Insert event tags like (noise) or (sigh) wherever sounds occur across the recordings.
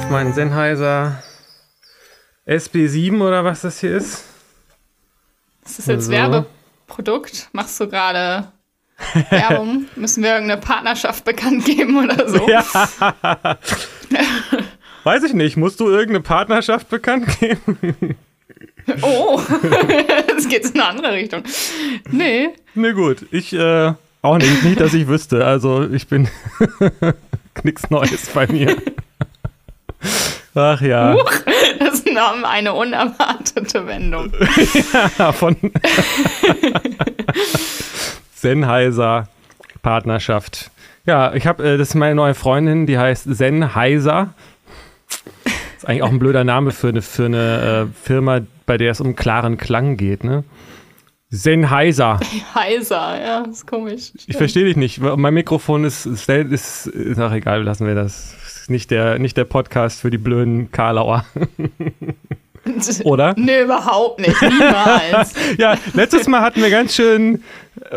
auf, mein Sennheiser SB7 oder was das hier ist. Ist das jetzt so. Werbeprodukt? Machst du gerade Werbung? (laughs) Müssen wir irgendeine Partnerschaft bekannt geben oder so? Ja. Weiß ich nicht. Musst du irgendeine Partnerschaft bekannt geben? (laughs) Oh, (laughs) es geht in eine andere Richtung. Nee. Nee, gut. Ich äh, auch nicht. Nicht, dass ich wüsste. Also, ich bin nichts Neues bei mir. Ach ja. Huch, das nahm eine unerwartete Wendung. (laughs) ja, von Sennheiser Partnerschaft. Ja, ich habe, äh, das ist meine neue Freundin, die heißt Sennheiser. Ist eigentlich auch ein blöder Name für eine, für eine äh, Firma, bei der es um klaren Klang geht, ne? Sennheiser. Heiser, ja, ist komisch. Stimmt. Ich verstehe dich nicht. Mein Mikrofon ist, ist, ist, ist ach egal, lassen wir das nicht der, nicht der Podcast für die blöden Karlauer. (laughs) Oder? Nö, überhaupt nicht. Niemals. (laughs) ja, letztes Mal hatten wir ganz schön.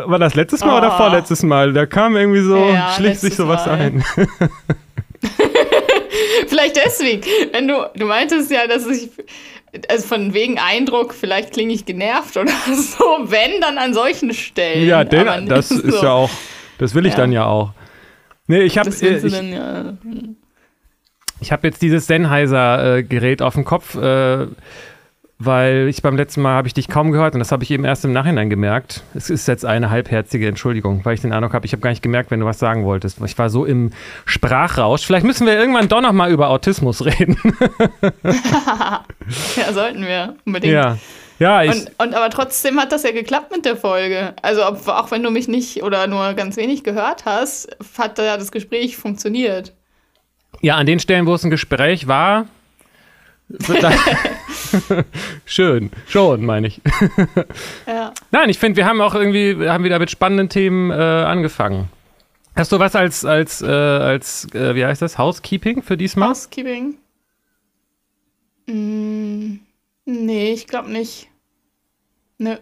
War das letztes Mal oh. oder vorletztes Mal? Da kam irgendwie so, ja, schlicht sich sowas Mal. ein. (laughs) vielleicht deswegen. Wenn du, du meintest ja, dass ich. Also von wegen Eindruck, vielleicht klinge ich genervt oder so, wenn dann an solchen Stellen. Ja, denn, das so. ist ja auch, das will ich ja. dann ja auch. Nee, ich habe. Äh, ja. Ich habe jetzt dieses Sennheiser-Gerät auf dem Kopf, äh, weil ich beim letzten Mal habe ich dich kaum gehört und das habe ich eben erst im Nachhinein gemerkt. Es ist jetzt eine halbherzige Entschuldigung, weil ich den Eindruck habe, ich habe gar nicht gemerkt, wenn du was sagen wolltest. Ich war so im Sprachrausch. Vielleicht müssen wir irgendwann doch noch mal über Autismus (laughs) reden. (laughs) ja, sollten wir unbedingt. Ja. Ja, ich und, und, aber trotzdem hat das ja geklappt mit der Folge. Also ob, auch wenn du mich nicht oder nur ganz wenig gehört hast, hat ja das Gespräch funktioniert. Ja, an den Stellen, wo es ein Gespräch war, (laughs) Schön, schon, meine ich. (laughs) ja. Nein, ich finde, wir haben auch irgendwie, haben wieder mit spannenden Themen äh, angefangen. Hast du was als, als, äh, als äh, wie heißt das, Housekeeping für diesmal? Housekeeping? Mm, nee, ich glaube nicht. Nö.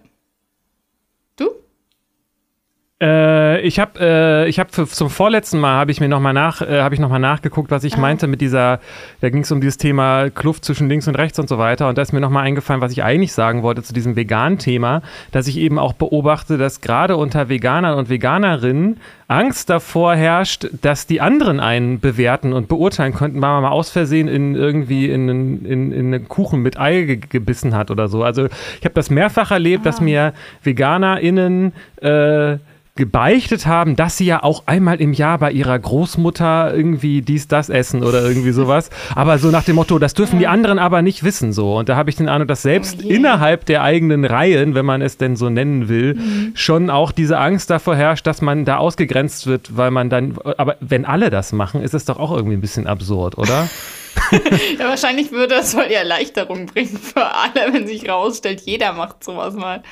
Äh, ich habe äh, ich habe zum vorletzten Mal habe ich mir noch mal nach äh, habe ich noch mal nachgeguckt, was ich ah. meinte mit dieser da ging es um dieses Thema Kluft zwischen links und rechts und so weiter und da ist mir noch mal eingefallen, was ich eigentlich sagen wollte zu diesem vegan Thema, dass ich eben auch beobachte, dass gerade unter Veganern und Veganerinnen Angst davor herrscht, dass die anderen einen bewerten und beurteilen könnten, weil man mal aus Versehen in irgendwie in, in, in, in einen Kuchen mit Ei ge gebissen hat oder so. Also ich habe das mehrfach erlebt, ah. dass mir VeganerInnen äh, gebeichtet haben, dass sie ja auch einmal im Jahr bei ihrer Großmutter irgendwie dies, das essen oder irgendwie sowas. Aber so nach dem Motto, das dürfen die anderen aber nicht wissen so. Und da habe ich den Eindruck, dass selbst oh innerhalb der eigenen Reihen, wenn man es denn so nennen will, mhm. schon auch diese Angst davor herrscht, dass man da ausgegrenzt wird, weil man dann, aber wenn alle das machen, ist es doch auch irgendwie ein bisschen absurd, oder? (laughs) (laughs) ja, wahrscheinlich würde das voll die Erleichterung bringen für alle, wenn sich rausstellt, jeder macht sowas mal.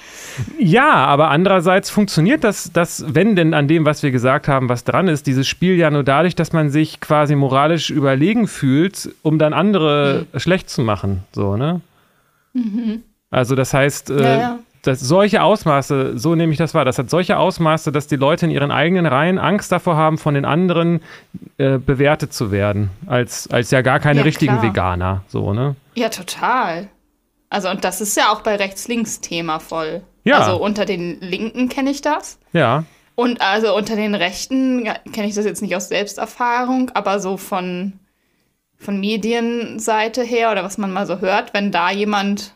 Ja, aber andererseits funktioniert das, das, wenn denn an dem, was wir gesagt haben, was dran ist, dieses Spiel ja nur dadurch, dass man sich quasi moralisch überlegen fühlt, um dann andere mhm. schlecht zu machen. So, ne? Mhm. Also das heißt, äh, ja, ja das, solche Ausmaße, so nehme ich das wahr, das hat solche Ausmaße, dass die Leute in ihren eigenen Reihen Angst davor haben, von den anderen äh, bewertet zu werden, als, als ja gar keine ja, richtigen klar. Veganer. So, ne? Ja, total. Also, und das ist ja auch bei Rechts-Links-Thema voll. Ja. Also unter den Linken kenne ich das. Ja. Und also unter den Rechten kenne ich das jetzt nicht aus Selbsterfahrung, aber so von, von Medienseite her oder was man mal so hört, wenn da jemand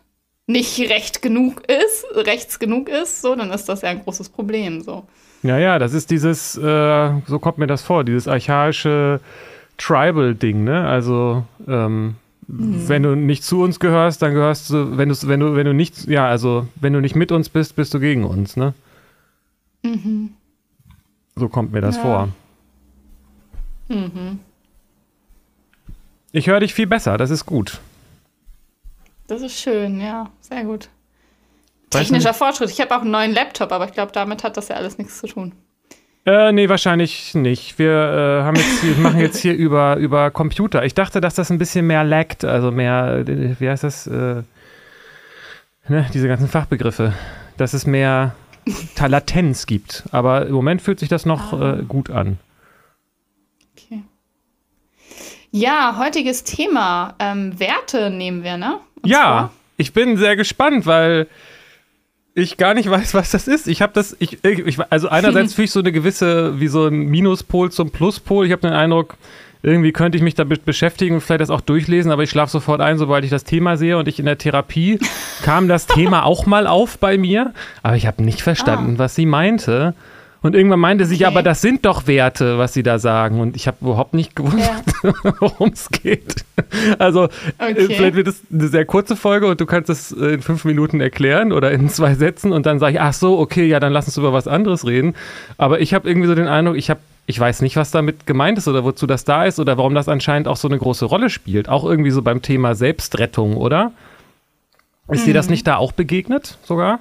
nicht recht genug ist, rechts genug ist, so, dann ist das ja ein großes Problem. So. Ja, ja, das ist dieses, äh, so kommt mir das vor, dieses archaische Tribal-Ding, ne? Also, ähm, mhm. wenn du nicht zu uns gehörst, dann gehörst du, wenn du, wenn du, wenn du nicht, ja, also, wenn du nicht mit uns bist, bist du gegen uns, ne? Mhm. So kommt mir das ja. vor. Mhm. Ich höre dich viel besser, das ist gut. Das ist schön, ja, sehr gut. Technischer Fortschritt. Ich habe auch einen neuen Laptop, aber ich glaube, damit hat das ja alles nichts zu tun. Äh, nee, wahrscheinlich nicht. Wir, äh, haben jetzt, wir machen jetzt hier über, über Computer. Ich dachte, dass das ein bisschen mehr laggt, also mehr, wie heißt das? Äh, ne, diese ganzen Fachbegriffe. Dass es mehr Latenz gibt. Aber im Moment fühlt sich das noch ah. äh, gut an. Ja, heutiges Thema. Ähm, Werte nehmen wir, ne? Ja, ich bin sehr gespannt, weil ich gar nicht weiß, was das ist. Ich habe das, ich, ich, also einerseits (laughs) fühle ich so eine gewisse, wie so ein Minuspol zum Pluspol. Ich habe den Eindruck, irgendwie könnte ich mich damit beschäftigen und vielleicht das auch durchlesen, aber ich schlafe sofort ein, sobald ich das Thema sehe. Und ich in der Therapie (laughs) kam das Thema auch mal auf bei mir, aber ich habe nicht verstanden, ah. was sie meinte. Und irgendwann meinte okay. sie, aber das sind doch Werte, was sie da sagen. Und ich habe überhaupt nicht gewusst, ja. (laughs) worum es geht. Also, äh, okay. vielleicht wird es eine sehr kurze Folge und du kannst es in fünf Minuten erklären oder in zwei Sätzen und dann sage ich, ach so, okay, ja, dann lass uns über was anderes reden. Aber ich habe irgendwie so den Eindruck, ich habe ich weiß nicht, was damit gemeint ist oder wozu das da ist oder warum das anscheinend auch so eine große Rolle spielt. Auch irgendwie so beim Thema Selbstrettung, oder? Ist mhm. dir das mhm. nicht da auch begegnet sogar?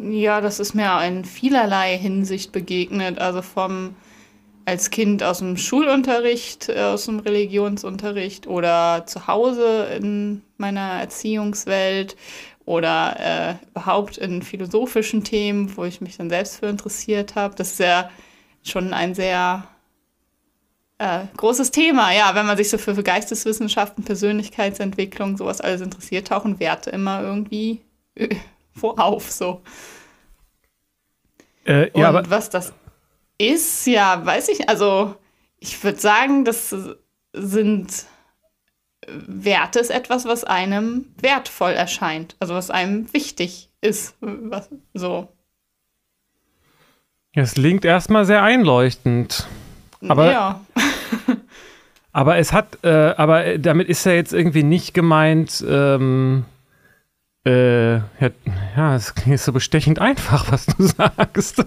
Ja, das ist mir in vielerlei Hinsicht begegnet. Also vom als Kind aus dem Schulunterricht, äh, aus dem Religionsunterricht oder zu Hause in meiner Erziehungswelt oder äh, überhaupt in philosophischen Themen, wo ich mich dann selbst für interessiert habe. Das ist ja schon ein sehr äh, großes Thema. Ja, wenn man sich so für, für Geisteswissenschaften, Persönlichkeitsentwicklung, sowas alles interessiert, tauchen Werte immer irgendwie (laughs) vorauf. So. Äh, ja, Und was das ist, ja, weiß ich. Also, ich würde sagen, das sind Werte ist etwas, was einem wertvoll erscheint, also was einem wichtig ist. Was, so. Es klingt erstmal sehr einleuchtend. Aber, ja. (laughs) aber es hat, äh, aber damit ist ja jetzt irgendwie nicht gemeint, ähm, äh, ja, ja, es klingt so bestechend einfach, was du (laughs) sagst. (laughs)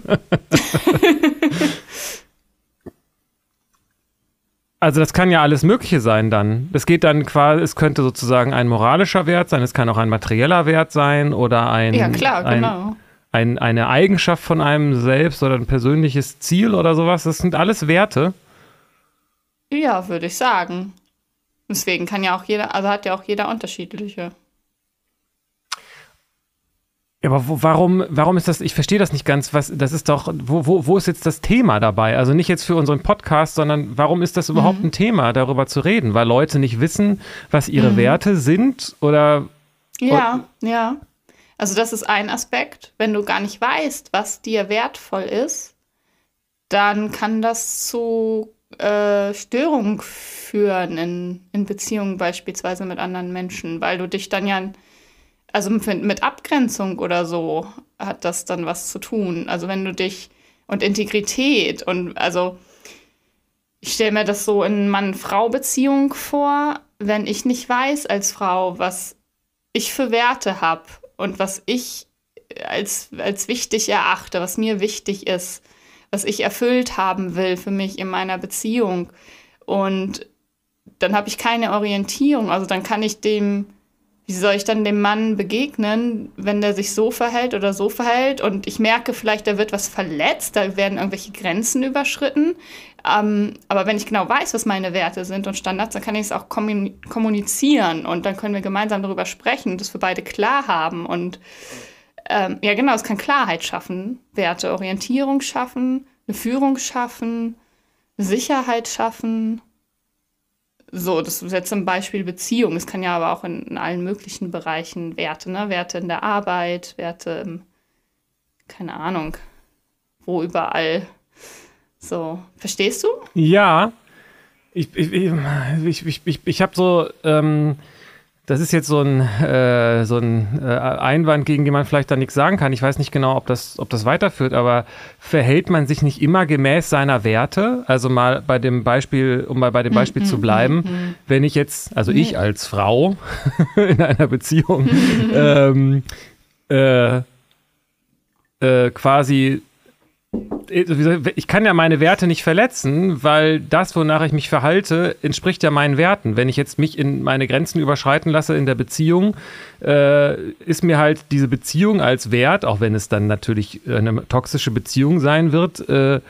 also das kann ja alles Mögliche sein dann. Es geht dann quasi, es könnte sozusagen ein moralischer Wert sein, es kann auch ein materieller Wert sein oder ein, ja, klar, ein, genau. ein, eine Eigenschaft von einem selbst oder ein persönliches Ziel oder sowas. Das sind alles Werte. Ja, würde ich sagen. Deswegen kann ja auch jeder, also hat ja auch jeder unterschiedliche. Ja, aber wo, warum, warum ist das, ich verstehe das nicht ganz, was, das ist doch, wo, wo, wo ist jetzt das Thema dabei? Also nicht jetzt für unseren Podcast, sondern warum ist das überhaupt mhm. ein Thema, darüber zu reden? Weil Leute nicht wissen, was ihre mhm. Werte sind oder. Ja, ja. Also das ist ein Aspekt. Wenn du gar nicht weißt, was dir wertvoll ist, dann kann das zu äh, Störungen führen in, in Beziehungen beispielsweise mit anderen Menschen, weil du dich dann ja also mit Abgrenzung oder so hat das dann was zu tun. Also wenn du dich und Integrität und also ich stelle mir das so in Mann-Frau-Beziehung vor, wenn ich nicht weiß als Frau, was ich für Werte habe und was ich als, als wichtig erachte, was mir wichtig ist, was ich erfüllt haben will für mich in meiner Beziehung. Und dann habe ich keine Orientierung. Also dann kann ich dem wie soll ich dann dem Mann begegnen, wenn der sich so verhält oder so verhält und ich merke vielleicht, da wird was verletzt, da werden irgendwelche Grenzen überschritten. Ähm, aber wenn ich genau weiß, was meine Werte sind und Standards, dann kann ich es auch kommunizieren und dann können wir gemeinsam darüber sprechen, das für beide klar haben und ähm, ja genau, es kann Klarheit schaffen, Werte, Orientierung schaffen, eine Führung schaffen, Sicherheit schaffen so, das ist jetzt zum Beispiel Beziehung. Es kann ja aber auch in, in, allen möglichen Bereichen Werte, ne? Werte in der Arbeit, Werte im, keine Ahnung, wo überall. So, verstehst du? Ja. Ich, ich, ich, ich, ich, ich habe so, ähm, das ist jetzt so ein, äh, so ein äh, Einwand, gegen den man vielleicht da nichts sagen kann. Ich weiß nicht genau, ob das, ob das weiterführt, aber verhält man sich nicht immer gemäß seiner Werte? Also mal bei dem Beispiel, um mal bei dem Beispiel mm, zu bleiben, mm, wenn ich jetzt, also ich als Frau (laughs) in einer Beziehung, (laughs) ähm, äh, äh, quasi ich kann ja meine Werte nicht verletzen, weil das, wonach ich mich verhalte, entspricht ja meinen Werten. Wenn ich jetzt mich in meine Grenzen überschreiten lasse in der Beziehung, äh, ist mir halt diese Beziehung als Wert, auch wenn es dann natürlich eine toxische Beziehung sein wird, äh,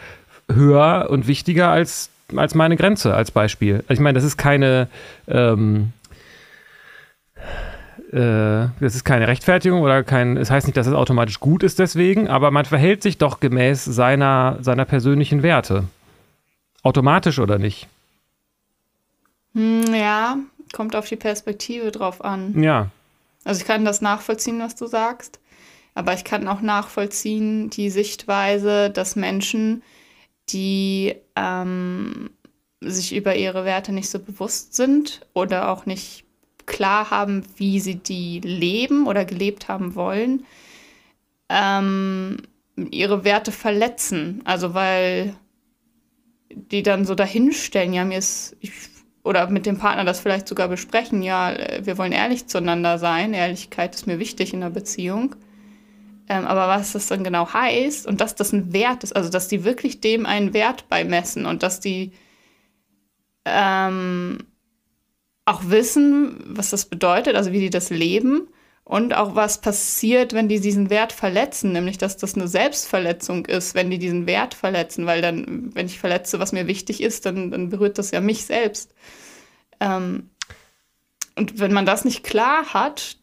höher und wichtiger als, als meine Grenze als Beispiel. Also ich meine, das ist keine ähm, äh, das ist keine Rechtfertigung oder kein, es heißt nicht, dass es automatisch gut ist deswegen, aber man verhält sich doch gemäß seiner, seiner persönlichen Werte. Automatisch oder nicht? Hm, ja, kommt auf die Perspektive drauf an. Ja. Also ich kann das nachvollziehen, was du sagst, aber ich kann auch nachvollziehen die Sichtweise, dass Menschen, die ähm, sich über ihre Werte nicht so bewusst sind oder auch nicht klar haben, wie sie die leben oder gelebt haben wollen, ähm, ihre Werte verletzen. Also weil die dann so dahinstellen, ja, mir ist, ich, oder mit dem Partner das vielleicht sogar besprechen, ja, wir wollen ehrlich zueinander sein, Ehrlichkeit ist mir wichtig in der Beziehung. Ähm, aber was das dann genau heißt und dass das ein Wert ist, also dass die wirklich dem einen Wert beimessen und dass die ähm, auch wissen, was das bedeutet, also wie die das leben und auch was passiert, wenn die diesen Wert verletzen, nämlich dass das eine Selbstverletzung ist, wenn die diesen Wert verletzen, weil dann, wenn ich verletze, was mir wichtig ist, dann, dann berührt das ja mich selbst. Ähm, und wenn man das nicht klar hat,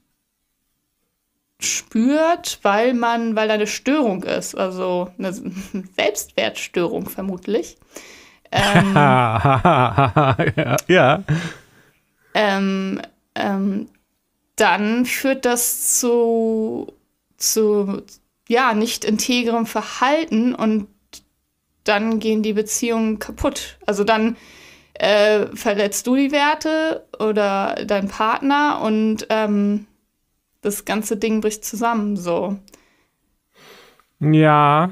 spürt, weil man, weil da eine Störung ist, also eine (laughs) Selbstwertstörung vermutlich, ähm, (laughs) ja. ja. Ähm, ähm, dann führt das zu, zu ja, nicht integrem Verhalten und dann gehen die Beziehungen kaputt. Also dann äh, verletzt du die Werte oder dein Partner und ähm, das ganze Ding bricht zusammen so. Ja,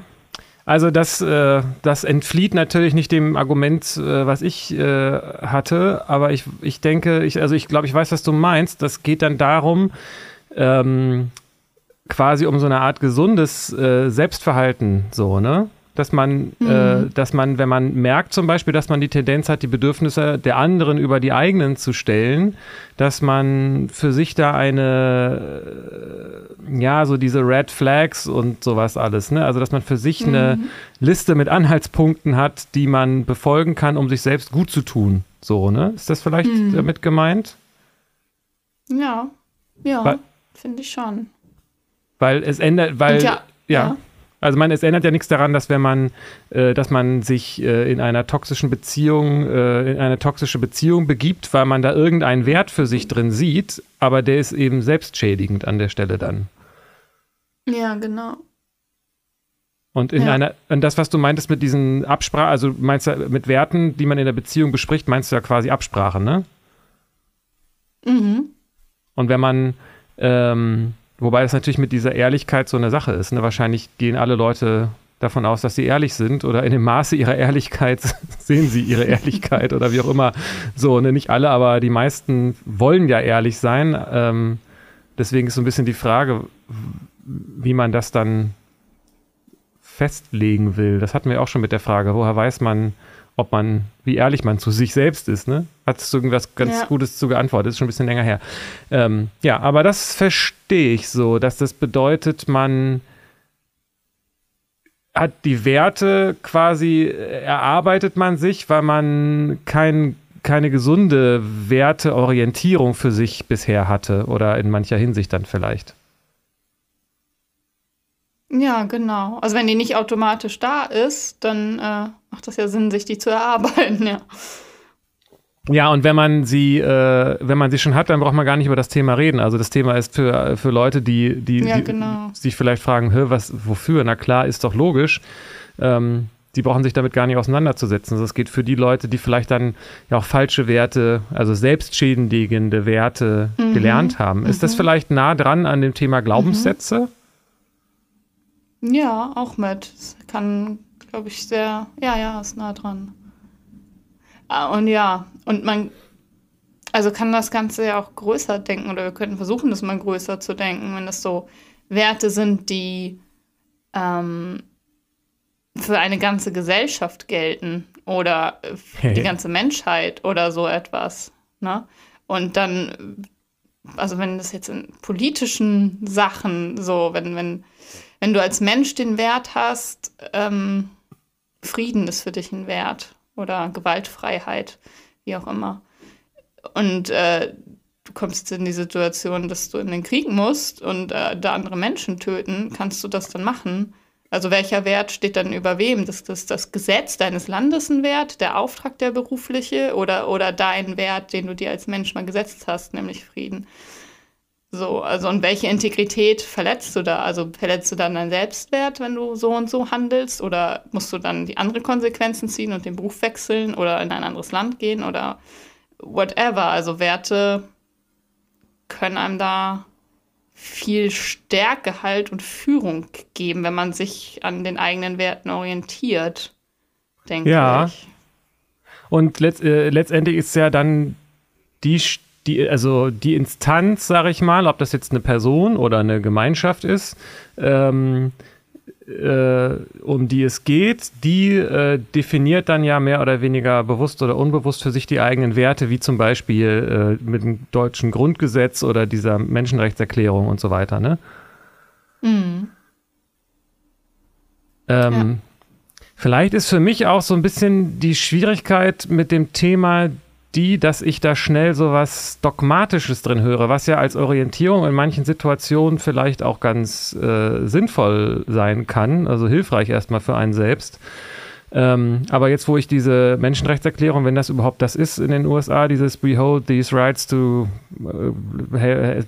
also das, äh, das entflieht natürlich nicht dem Argument, äh, was ich äh, hatte, aber ich, ich denke, ich, also ich glaube, ich weiß, was du meinst. Das geht dann darum, ähm, quasi um so eine Art gesundes äh, Selbstverhalten, so, ne? Dass man, mhm. äh, dass man, wenn man merkt zum Beispiel, dass man die Tendenz hat, die Bedürfnisse der anderen über die eigenen zu stellen, dass man für sich da eine, äh, ja, so diese Red Flags und sowas alles, ne? Also, dass man für sich mhm. eine Liste mit Anhaltspunkten hat, die man befolgen kann, um sich selbst gut zu tun. So, ne? Ist das vielleicht mhm. damit gemeint? Ja, ja, finde ich schon. Weil es ändert, weil, ja, ja. ja. Also man, es ändert ja nichts daran, dass wenn man, äh, dass man sich äh, in einer toxischen Beziehung, äh, in eine toxische Beziehung begibt, weil man da irgendeinen Wert für sich drin sieht, aber der ist eben selbstschädigend an der Stelle dann. Ja, genau. Und in ja. einer, und das, was du meintest mit diesen Absprachen, also meinst du mit Werten, die man in der Beziehung bespricht, meinst du ja quasi Absprachen, ne? Mhm. Und wenn man ähm, Wobei es natürlich mit dieser Ehrlichkeit so eine Sache ist. Ne? Wahrscheinlich gehen alle Leute davon aus, dass sie ehrlich sind oder in dem Maße ihrer Ehrlichkeit (laughs) sehen sie ihre Ehrlichkeit oder wie auch immer. So, ne? nicht alle, aber die meisten wollen ja ehrlich sein. Ähm, deswegen ist so ein bisschen die Frage, wie man das dann festlegen will. Das hatten wir auch schon mit der Frage, woher weiß man, ob man, wie ehrlich man zu sich selbst ist, ne? Hattest du irgendwas ganz ja. Gutes zu geantwortet, ist schon ein bisschen länger her. Ähm, ja, aber das verstehe ich so, dass das bedeutet, man hat die Werte quasi, erarbeitet man sich, weil man kein, keine gesunde Werteorientierung für sich bisher hatte oder in mancher Hinsicht dann vielleicht. Ja, genau. Also wenn die nicht automatisch da ist, dann äh, macht das ja Sinn, sich die zu erarbeiten, (laughs) ja. Ja, und wenn man sie, äh, wenn man sie schon hat, dann braucht man gar nicht über das Thema reden. Also das Thema ist für, für Leute, die, die, ja, die genau. sich vielleicht fragen, Hö, was, wofür? Na klar, ist doch logisch. Ähm, die brauchen sich damit gar nicht auseinanderzusetzen. Also es geht für die Leute, die vielleicht dann ja auch falsche Werte, also selbstschädigende Werte mhm. gelernt haben. Ist mhm. das vielleicht nah dran an dem Thema Glaubenssätze? Mhm. Ja, auch mit. Das kann glaube ich, sehr, ja, ja, ist nah dran. Ah, und ja, und man, also kann das Ganze ja auch größer denken oder wir könnten versuchen, das mal größer zu denken, wenn das so Werte sind, die ähm, für eine ganze Gesellschaft gelten oder für die (laughs) ganze Menschheit oder so etwas. Ne? Und dann, also wenn das jetzt in politischen Sachen so, wenn, wenn, wenn du als Mensch den Wert hast, ähm, Frieden ist für dich ein Wert oder Gewaltfreiheit, wie auch immer. Und äh, du kommst in die Situation, dass du in den Krieg musst und äh, da andere Menschen töten, kannst du das dann machen? Also welcher Wert steht dann über wem? Das, das, das Gesetz deines Landes ein Wert, der Auftrag der berufliche oder, oder dein Wert, den du dir als Mensch mal gesetzt hast, nämlich Frieden. So, also und welche Integrität verletzt du da? Also verletzt du dann deinen Selbstwert, wenn du so und so handelst? Oder musst du dann die anderen Konsequenzen ziehen und den Beruf wechseln oder in ein anderes Land gehen oder whatever? Also Werte können einem da viel Stärke halt und Führung geben, wenn man sich an den eigenen Werten orientiert, denke ja. ich. Und letzt, äh, letztendlich ist ja dann die die, also die Instanz, sage ich mal, ob das jetzt eine Person oder eine Gemeinschaft ist, ähm, äh, um die es geht, die äh, definiert dann ja mehr oder weniger bewusst oder unbewusst für sich die eigenen Werte, wie zum Beispiel äh, mit dem deutschen Grundgesetz oder dieser Menschenrechtserklärung und so weiter, ne? Mhm. Ähm, ja. Vielleicht ist für mich auch so ein bisschen die Schwierigkeit mit dem Thema die, dass ich da schnell so was Dogmatisches drin höre, was ja als Orientierung in manchen Situationen vielleicht auch ganz äh, sinnvoll sein kann, also hilfreich erstmal für einen selbst. Ähm, aber jetzt, wo ich diese Menschenrechtserklärung, wenn das überhaupt das ist in den USA, dieses Behold these rights to uh,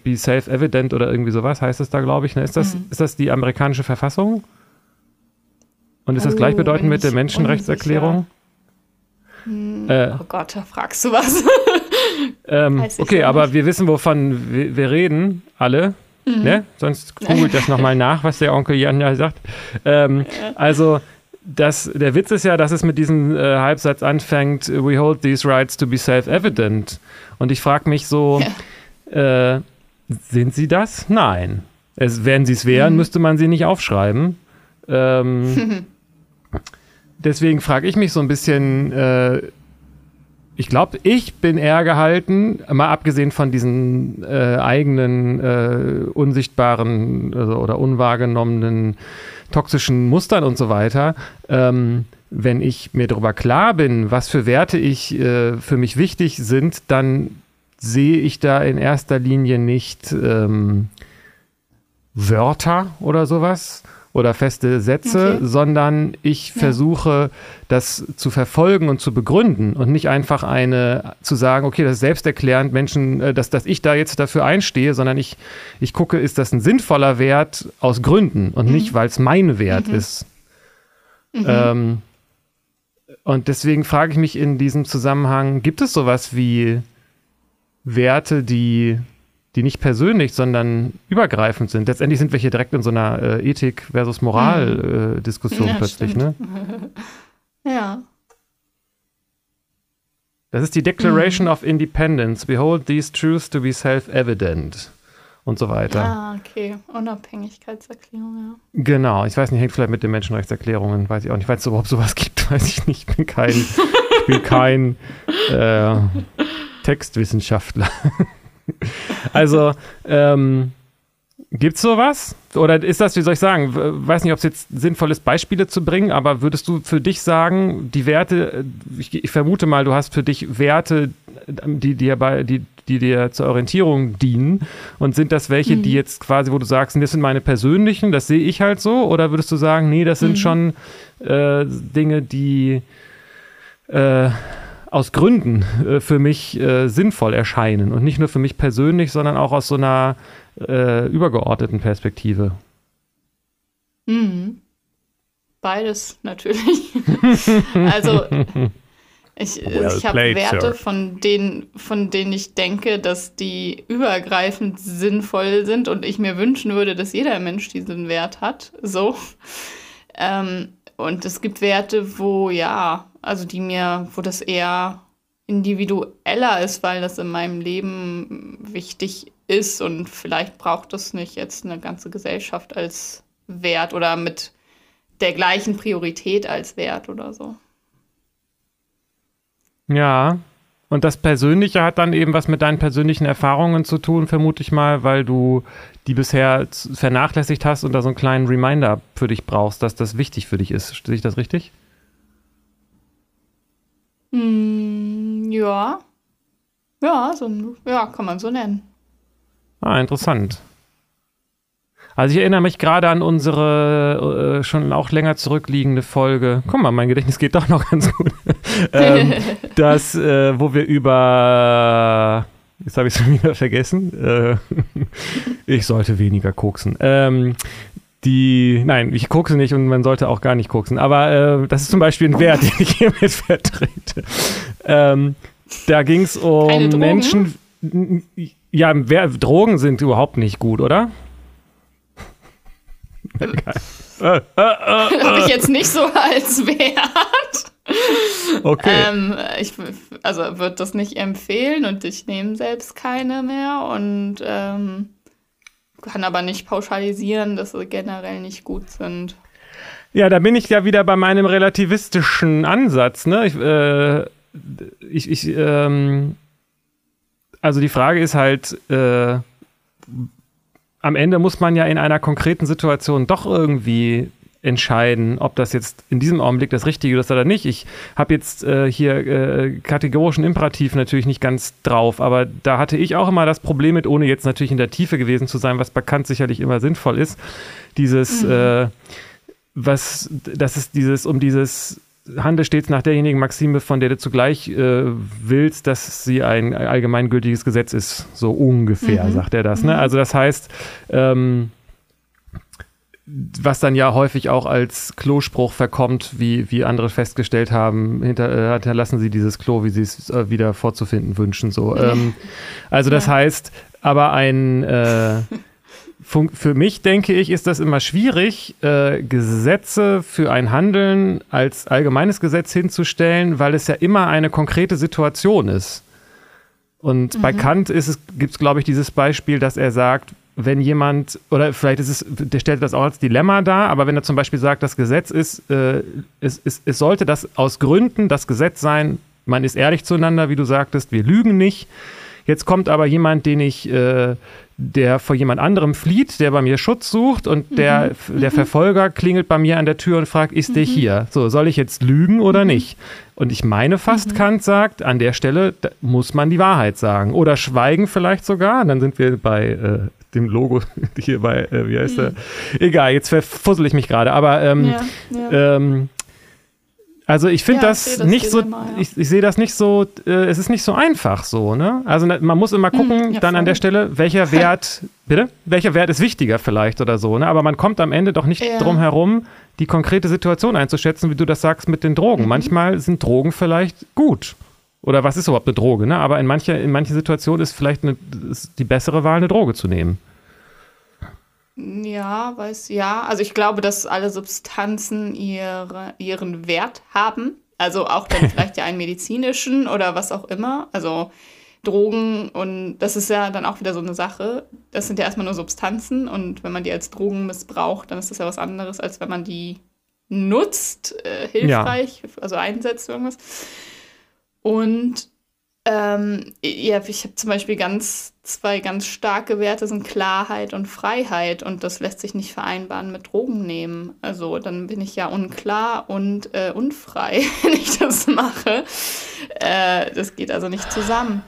be self-evident oder irgendwie sowas, heißt es da, glaube ich. Ne? Ist, das, mhm. ist das die amerikanische Verfassung? Und ist das oh, gleichbedeutend mit der Menschenrechtserklärung? Unsicher. Hm, äh, oh Gott, da fragst du was. (laughs) ähm, okay, aber wir wissen, wovon wir, wir reden, alle. Mhm. Ne? Sonst googelt das nochmal nach, was der Onkel Jan ja sagt. Ähm. Also, das, der Witz ist ja, dass es mit diesem äh, Halbsatz anfängt, we hold these rights to be self-evident. Und ich frage mich so, ja. äh, sind sie das? Nein. Es, wenn sie es wären, mhm. müsste man sie nicht aufschreiben. Ähm, (laughs) deswegen frage ich mich so ein bisschen, äh, ich glaube, ich bin eher gehalten, mal abgesehen von diesen äh, eigenen äh, unsichtbaren also, oder unwahrgenommenen toxischen Mustern und so weiter, ähm, wenn ich mir darüber klar bin, was für Werte ich äh, für mich wichtig sind, dann sehe ich da in erster Linie nicht ähm, Wörter oder sowas, oder feste Sätze, okay. sondern ich ja. versuche, das zu verfolgen und zu begründen und nicht einfach eine zu sagen, okay, das ist selbsterklärend, Menschen, äh, dass, dass ich da jetzt dafür einstehe, sondern ich, ich gucke, ist das ein sinnvoller Wert aus Gründen und mhm. nicht, weil es mein Wert mhm. ist. Mhm. Ähm, und deswegen frage ich mich in diesem Zusammenhang, gibt es sowas wie Werte, die die nicht persönlich, sondern übergreifend sind. Letztendlich sind wir hier direkt in so einer äh, Ethik versus Moral-Diskussion mhm. äh, ja, plötzlich, stimmt. ne? (laughs) ja. Das ist die Declaration mhm. of Independence. We hold these truths to be self-evident. Und so weiter. Ah, okay. Unabhängigkeitserklärung, ja. Genau. Ich weiß nicht, hängt vielleicht mit den Menschenrechtserklärungen, weiß ich auch nicht. Weil es überhaupt sowas gibt, (laughs) weiß ich nicht. Ich bin kein, ich bin kein äh, (laughs) Textwissenschaftler. Also, ähm, Gibt es sowas? Oder ist das, wie soll ich sagen, weiß nicht, ob es jetzt sinnvoll ist, Beispiele zu bringen, aber würdest du für dich sagen, die Werte, ich, ich vermute mal, du hast für dich Werte, die dir bei, die, die dir zur Orientierung dienen. Und sind das welche, mhm. die jetzt quasi, wo du sagst, das sind meine persönlichen, das sehe ich halt so? Oder würdest du sagen, nee, das sind mhm. schon äh, Dinge, die äh, aus Gründen äh, für mich äh, sinnvoll erscheinen und nicht nur für mich persönlich, sondern auch aus so einer äh, übergeordneten Perspektive. Mhm. Beides natürlich. (laughs) also ich, (laughs) well ich habe Werte, von denen, von denen ich denke, dass die übergreifend sinnvoll sind und ich mir wünschen würde, dass jeder Mensch diesen Wert hat. So. Ähm, und es gibt Werte, wo ja, also die mir, wo das eher individueller ist, weil das in meinem Leben wichtig ist und vielleicht braucht es nicht jetzt eine ganze Gesellschaft als Wert oder mit der gleichen Priorität als Wert oder so. Ja, und das Persönliche hat dann eben was mit deinen persönlichen Erfahrungen zu tun, vermute ich mal, weil du die bisher vernachlässigt hast und da so einen kleinen Reminder für dich brauchst, dass das wichtig für dich ist. Sehe ich das richtig? Mm, ja. Ja, so, ja, kann man so nennen. Ah, interessant. Also ich erinnere mich gerade an unsere äh, schon auch länger zurückliegende Folge. Guck mal, mein Gedächtnis geht doch noch (laughs) ganz gut. ähm, (laughs) das, äh, wo wir über Jetzt habe ich es (laughs) wieder vergessen. Äh, (laughs) ich sollte weniger koksen. Ähm, die, nein, ich kokse nicht und man sollte auch gar nicht koksen. Aber äh, das ist zum Beispiel ein Wert, (laughs) den ich hiermit vertrete. Ähm, da ging es um Menschen. Ja, wer, Drogen sind überhaupt nicht gut, oder? äh, Habe ich jetzt nicht so als Wert. Okay. Ähm, ich also würde das nicht empfehlen und ich nehme selbst keine mehr und ähm, kann aber nicht pauschalisieren, dass sie generell nicht gut sind. Ja, da bin ich ja wieder bei meinem relativistischen Ansatz. Ne? Ich, äh, ich, ich ähm, also die Frage ist halt, äh, am Ende muss man ja in einer konkreten Situation doch irgendwie entscheiden, ob das jetzt in diesem Augenblick das Richtige ist oder nicht. Ich habe jetzt äh, hier äh, kategorischen Imperativ natürlich nicht ganz drauf, aber da hatte ich auch immer das Problem mit, ohne jetzt natürlich in der Tiefe gewesen zu sein, was bekannt sicherlich immer sinnvoll ist, dieses, mhm. äh, was, das ist dieses, um dieses handle stets nach derjenigen Maxime, von der du zugleich äh, willst, dass sie ein allgemeingültiges Gesetz ist. So ungefähr, mhm. sagt er das. Ne? Mhm. Also das heißt, ähm, was dann ja häufig auch als Klospruch verkommt, wie, wie andere festgestellt haben, hinter, äh, hinterlassen sie dieses Klo, wie sie es äh, wieder vorzufinden wünschen. So. Ähm, also das ja. heißt, aber ein äh, für mich, denke ich, ist das immer schwierig, äh, Gesetze für ein Handeln als allgemeines Gesetz hinzustellen, weil es ja immer eine konkrete Situation ist. Und mhm. bei Kant gibt es, glaube ich, dieses Beispiel, dass er sagt, wenn jemand, oder vielleicht ist es, der stellt das auch als Dilemma dar, aber wenn er zum Beispiel sagt, das Gesetz ist, äh, es, es, es sollte das aus Gründen das Gesetz sein, man ist ehrlich zueinander, wie du sagtest, wir lügen nicht. Jetzt kommt aber jemand, den ich äh, der vor jemand anderem flieht, der bei mir Schutz sucht und der, mhm. der mhm. Verfolger klingelt bei mir an der Tür und fragt, ist mhm. der hier? So, soll ich jetzt lügen oder mhm. nicht? Und ich meine fast, mhm. Kant sagt, an der Stelle muss man die Wahrheit sagen. Oder schweigen vielleicht sogar. Dann sind wir bei äh, dem Logo (laughs) hier bei, äh, wie heißt der? Mhm. Egal, jetzt verfussel ich mich gerade. Aber ähm, ja, ja. Ähm, also ich finde ja, das, das, nicht so, ja. ich, ich sehe das nicht so, äh, es ist nicht so einfach so, ne? Also man muss immer hm, gucken, ja, dann voll. an der Stelle, welcher (laughs) Wert, bitte? Welcher Wert ist wichtiger vielleicht oder so, ne? Aber man kommt am Ende doch nicht drum herum, die konkrete Situation einzuschätzen, wie du das sagst mit den Drogen. Mhm. Manchmal sind Drogen vielleicht gut. Oder was ist überhaupt eine Droge, ne? Aber in mancher, in manchen Situationen ist vielleicht eine, ist die bessere Wahl, eine Droge zu nehmen. Ja, weiß ja. Also ich glaube, dass alle Substanzen ihre, ihren Wert haben. Also auch dann (laughs) vielleicht ja einen medizinischen oder was auch immer. Also Drogen und das ist ja dann auch wieder so eine Sache. Das sind ja erstmal nur Substanzen und wenn man die als Drogen missbraucht, dann ist das ja was anderes, als wenn man die nutzt, äh, hilfreich, ja. also einsetzt irgendwas. Und ähm, ja, ich habe zum Beispiel ganz zwei ganz starke Werte sind Klarheit und Freiheit und das lässt sich nicht vereinbaren mit Drogen nehmen. Also dann bin ich ja unklar und äh, unfrei, (laughs) wenn ich das mache. Äh, das geht also nicht zusammen.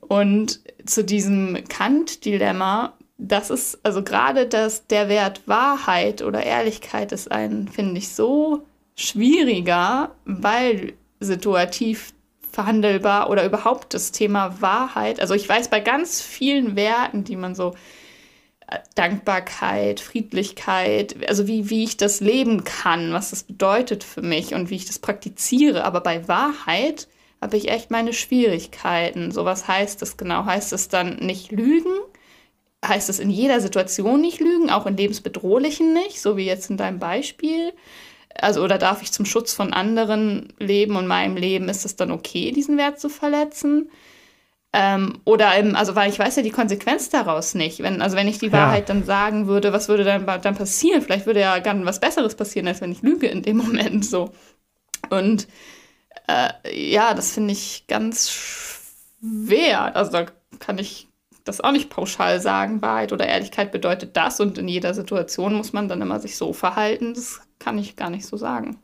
Und zu diesem Kant-Dilemma, das ist also gerade das der Wert Wahrheit oder Ehrlichkeit ist ein, finde ich, so schwieriger, weil situativ verhandelbar oder überhaupt das Thema Wahrheit. Also ich weiß bei ganz vielen Werten, die man so äh, Dankbarkeit, Friedlichkeit, also wie, wie ich das leben kann, was das bedeutet für mich und wie ich das praktiziere. Aber bei Wahrheit habe ich echt meine Schwierigkeiten. So was heißt das genau? Heißt es dann nicht lügen? Heißt es in jeder Situation nicht lügen, auch in lebensbedrohlichen nicht, so wie jetzt in deinem Beispiel? Also oder darf ich zum Schutz von anderen leben und meinem Leben, ist es dann okay, diesen Wert zu verletzen? Ähm, oder eben, also weil ich weiß ja die Konsequenz daraus nicht. Wenn, also wenn ich die Wahrheit ja. dann sagen würde, was würde dann, dann passieren? Vielleicht würde ja gar was Besseres passieren, als wenn ich lüge in dem (laughs) Moment so. Und äh, ja, das finde ich ganz schwer. Also da kann ich das auch nicht pauschal sagen. Wahrheit oder Ehrlichkeit bedeutet das und in jeder Situation muss man dann immer sich so verhalten. Das kann ich gar nicht so sagen.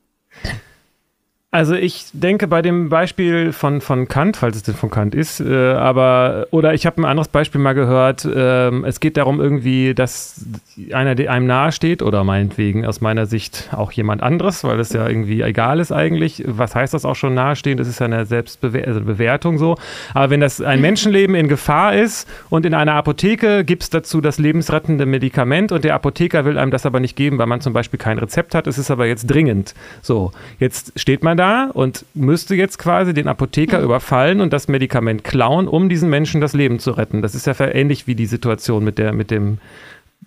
Also ich denke bei dem Beispiel von, von Kant, falls es denn von Kant ist, äh, aber oder ich habe ein anderes Beispiel mal gehört, äh, es geht darum irgendwie, dass einer einem nahesteht oder meinetwegen aus meiner Sicht auch jemand anderes, weil es ja irgendwie egal ist eigentlich. Was heißt das auch schon nahestehen? Das ist ja eine Selbstbewertung also so. Aber wenn das ein Menschenleben in Gefahr ist und in einer Apotheke gibt es dazu das lebensrettende Medikament und der Apotheker will einem das aber nicht geben, weil man zum Beispiel kein Rezept hat, es ist aber jetzt dringend. So, jetzt steht man da und müsste jetzt quasi den Apotheker mhm. überfallen und das Medikament klauen, um diesen Menschen das Leben zu retten. Das ist ja ähnlich wie die Situation mit, der, mit dem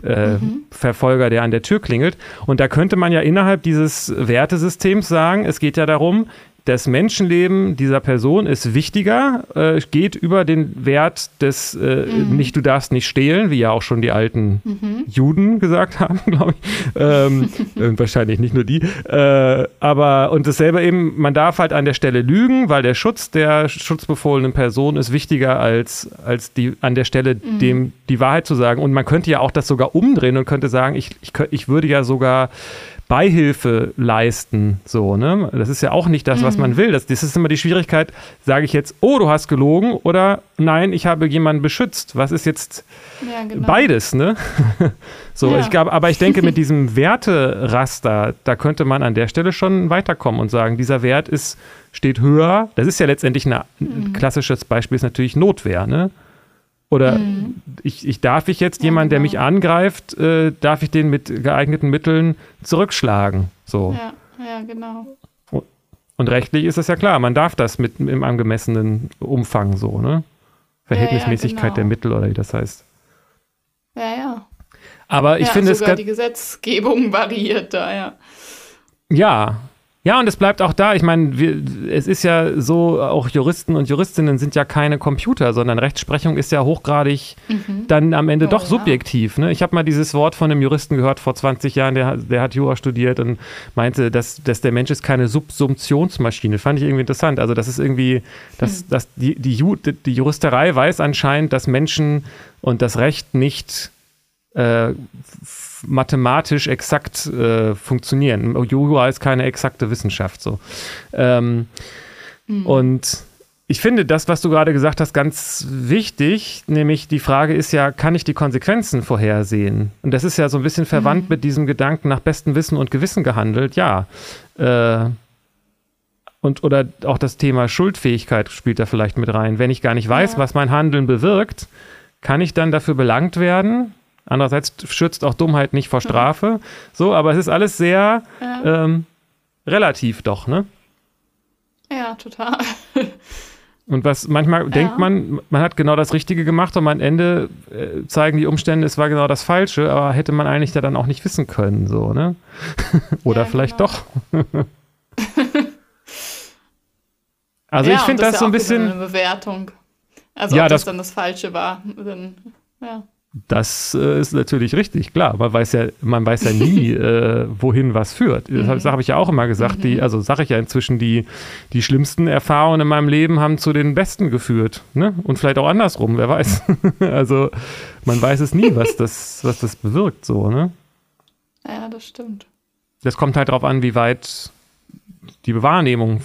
äh, mhm. Verfolger, der an der Tür klingelt. Und da könnte man ja innerhalb dieses Wertesystems sagen, es geht ja darum, das Menschenleben dieser Person ist wichtiger, äh, geht über den Wert des äh, mhm. nicht, du darfst nicht stehlen, wie ja auch schon die alten mhm. Juden gesagt haben, (laughs) glaube ich. Ähm, wahrscheinlich nicht nur die. Äh, aber und dasselbe eben, man darf halt an der Stelle lügen, weil der Schutz der schutzbefohlenen Person ist wichtiger als, als die an der Stelle mhm. dem die Wahrheit zu sagen. Und man könnte ja auch das sogar umdrehen und könnte sagen, ich, ich, ich würde ja sogar Beihilfe leisten. So, ne? Das ist ja auch nicht das, was man mhm. will. Das, das ist immer die Schwierigkeit, sage ich jetzt, oh, du hast gelogen oder nein, ich habe jemanden beschützt. Was ist jetzt ja, genau. beides, ne? (laughs) so, ja. ich glaube, aber ich denke, mit (laughs) diesem Werteraster, da könnte man an der Stelle schon weiterkommen und sagen, dieser Wert ist, steht höher. Das ist ja letztendlich ein mhm. klassisches Beispiel, ist natürlich Notwehr, ne? Oder mhm. ich, ich darf ich jetzt ja, jemanden, genau. der mich angreift, äh, darf ich den mit geeigneten Mitteln zurückschlagen? So. Ja, ja, genau. Und rechtlich ist es ja klar, man darf das mit im angemessenen Umfang so, ne? Verhältnismäßigkeit ja, ja, genau. der Mittel oder wie das heißt. Ja, ja. Aber ich finde sogar es. die Gesetzgebung (laughs) variiert da, ja. Ja, ja, und es bleibt auch da. Ich meine, es ist ja so, auch Juristen und Juristinnen sind ja keine Computer, sondern Rechtsprechung ist ja hochgradig mhm. dann am Ende oh, doch subjektiv. Ne? Ich habe mal dieses Wort von einem Juristen gehört vor 20 Jahren, der, der hat Jura studiert und meinte, dass, dass der Mensch ist keine Subsumptionsmaschine. Fand ich irgendwie interessant. Also, das ist irgendwie, dass, mhm. dass die, die, die Juristerei weiß anscheinend, dass Menschen und das Recht nicht äh, mathematisch exakt äh, funktionieren. Jura ist keine exakte Wissenschaft. So. Ähm, mhm. Und ich finde das, was du gerade gesagt hast, ganz wichtig. Nämlich die Frage ist ja, kann ich die Konsequenzen vorhersehen? Und das ist ja so ein bisschen verwandt mhm. mit diesem Gedanken, nach bestem Wissen und Gewissen gehandelt. Ja. Äh, und oder auch das Thema Schuldfähigkeit spielt da vielleicht mit rein. Wenn ich gar nicht weiß, ja. was mein Handeln bewirkt, kann ich dann dafür belangt werden? Andererseits schützt auch Dummheit nicht vor Strafe. So, aber es ist alles sehr ja. ähm, relativ doch, ne? Ja, total. Und was manchmal ja. denkt man, man hat genau das Richtige gemacht und am Ende äh, zeigen die Umstände, es war genau das Falsche, aber hätte man eigentlich ja dann auch nicht wissen können, so, ne? (laughs) Oder ja, vielleicht genau. doch. (laughs) also ich finde das, das so ein bisschen. Eine Bewertung. Also ja, ob das, das dann das Falsche war. Dann, ja. Das äh, ist natürlich richtig, klar. Man weiß ja, man weiß ja nie, (laughs) äh, wohin was führt. Das habe hab ich ja auch immer gesagt. Mhm. Die, also sage ich ja inzwischen, die, die schlimmsten Erfahrungen in meinem Leben haben zu den besten geführt. Ne? Und vielleicht auch andersrum, wer weiß. (laughs) also man weiß es nie, was das, was das bewirkt, so, ne? Ja, das stimmt. Das kommt halt darauf an, wie weit die Wahrnehmung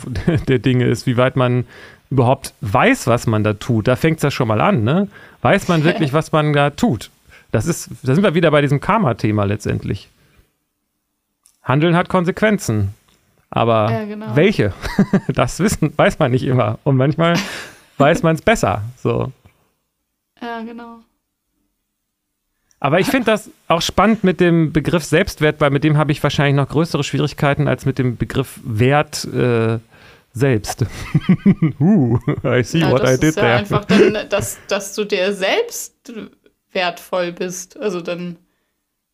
der Dinge ist, wie weit man überhaupt weiß, was man da tut. Da fängt es ja schon mal an, ne? Weiß man wirklich, (laughs) was man da tut? Das ist, da sind wir wieder bei diesem Karma-Thema letztendlich. Handeln hat Konsequenzen. Aber ja, genau. welche? (laughs) Das wissen, weiß man nicht immer. Und manchmal (laughs) weiß man es besser. So. Ja, genau. Aber ich finde das auch spannend mit dem Begriff Selbstwert, weil mit dem habe ich wahrscheinlich noch größere Schwierigkeiten als mit dem Begriff Wert äh, selbst. (laughs) uh, I see ja, what I did ja there. einfach dann, dass, dass du dir selbst wertvoll bist. Also dann,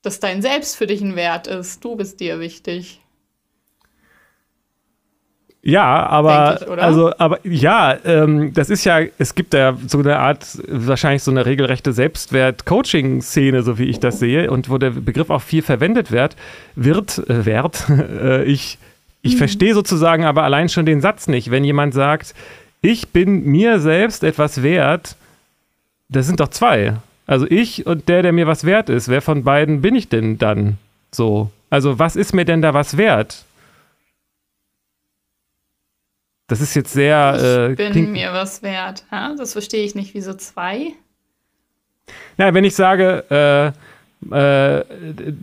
dass dein Selbst für dich ein Wert ist. Du bist dir wichtig. Ja, aber ich, also, aber ja, ähm, das ist ja, es gibt ja so eine Art, wahrscheinlich so eine regelrechte Selbstwert-Coaching-Szene, so wie ich das sehe, und wo der Begriff auch viel verwendet wird, wird, äh, wert, (laughs) äh, ich ich mhm. verstehe sozusagen aber allein schon den Satz nicht, wenn jemand sagt, ich bin mir selbst etwas wert, das sind doch zwei. Also ich und der, der mir was wert ist. Wer von beiden bin ich denn dann so? Also was ist mir denn da was wert? Das ist jetzt sehr. Ich äh, bin mir was wert. Ha? Das verstehe ich nicht. Wieso zwei? Na, wenn ich sage, äh, äh,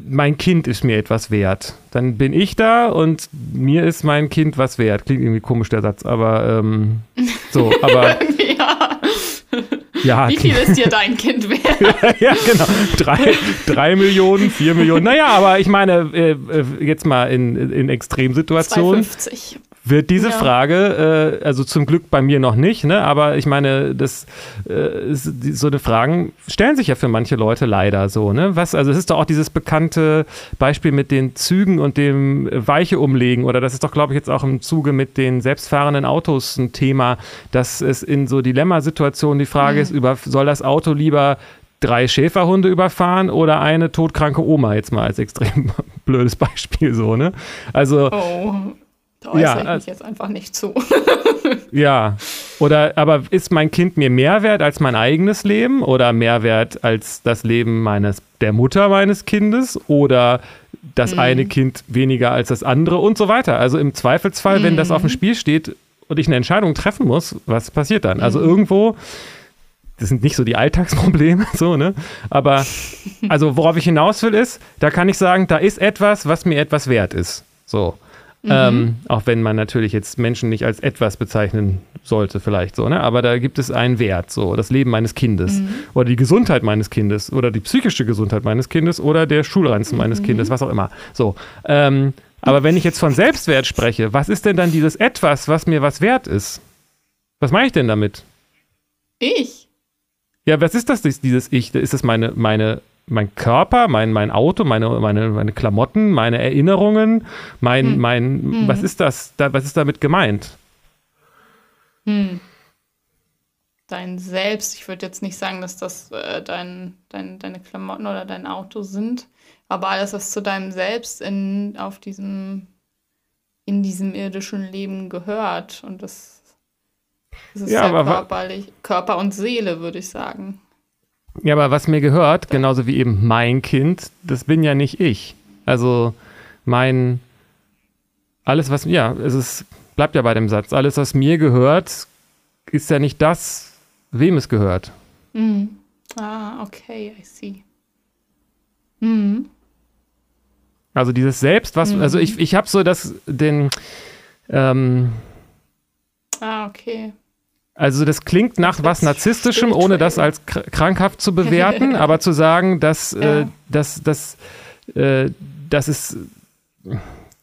mein Kind ist mir etwas wert, dann bin ich da und mir ist mein Kind was wert. Klingt irgendwie komisch der Satz, aber ähm, so, (laughs) aber. ja. Ja, Wie viel ist dir dein Kind (laughs) wert? ja, genau. Drei, drei Millionen, vier Millionen. Naja, aber ich meine, äh, äh jetzt mal in, in Extremsituationen. 250 wird diese ja. Frage, äh, also zum Glück bei mir noch nicht, ne, aber ich meine, das äh, so eine Fragen stellen sich ja für manche Leute leider so, ne? Was, also es ist doch auch dieses bekannte Beispiel mit den Zügen und dem Weiche umlegen oder das ist doch, glaube ich, jetzt auch im Zuge mit den selbstfahrenden Autos ein Thema, dass es in so Dilemmasituationen die Frage mhm. ist, über, soll das Auto lieber drei Schäferhunde überfahren oder eine todkranke Oma, jetzt mal als extrem (laughs) blödes Beispiel so, ne? Also oh. Da äußere ja, ich mich jetzt einfach nicht zu. (laughs) ja. Oder aber ist mein Kind mir mehr wert als mein eigenes Leben oder mehr wert als das Leben meines der Mutter meines Kindes oder das mhm. eine Kind weniger als das andere und so weiter. Also im Zweifelsfall, mhm. wenn das auf dem mhm. Spiel steht und ich eine Entscheidung treffen muss, was passiert dann? Also mhm. Also irgendwo das sind nicht so die Alltagsprobleme, (laughs) so, ne? Aber also worauf ich hinaus will, ist, da kann ich sagen, da ist etwas, was mir etwas wert ist. So. Mhm. Ähm, auch wenn man natürlich jetzt Menschen nicht als etwas bezeichnen sollte, vielleicht so, ne? Aber da gibt es einen Wert, so das Leben meines Kindes mhm. oder die Gesundheit meines Kindes oder die psychische Gesundheit meines Kindes oder der Schulranzen mhm. meines Kindes, was auch immer. So. Ähm, aber wenn ich jetzt von Selbstwert spreche, was ist denn dann dieses Etwas, was mir was wert ist? Was meine ich denn damit? Ich. Ja, was ist das, dieses Ich? Ist das meine, meine mein Körper, mein, mein Auto, meine, meine, meine Klamotten, meine Erinnerungen, mein, hm. mein, hm. was ist das? Da, was ist damit gemeint? Hm. Dein Selbst, ich würde jetzt nicht sagen, dass das äh, dein, dein, deine Klamotten oder dein Auto sind, aber alles, was zu deinem Selbst in, auf diesem, in diesem irdischen Leben gehört. Und das, das ist ja, ja körperlich, Körper und Seele, würde ich sagen. Ja, aber was mir gehört, genauso wie eben mein Kind, das bin ja nicht ich. Also mein alles, was ja, es ist, bleibt ja bei dem Satz, alles, was mir gehört, ist ja nicht das, wem es gehört. Mhm. Ah, okay, I see. Mhm. Also dieses Selbst, was, mhm. also ich, ich habe so das, den, ähm, Ah, okay. Also das klingt nach was Narzisstischem, ohne das als krankhaft zu bewerten, (laughs) aber zu sagen, dass, äh, ja. äh, dass, dass, äh, das ist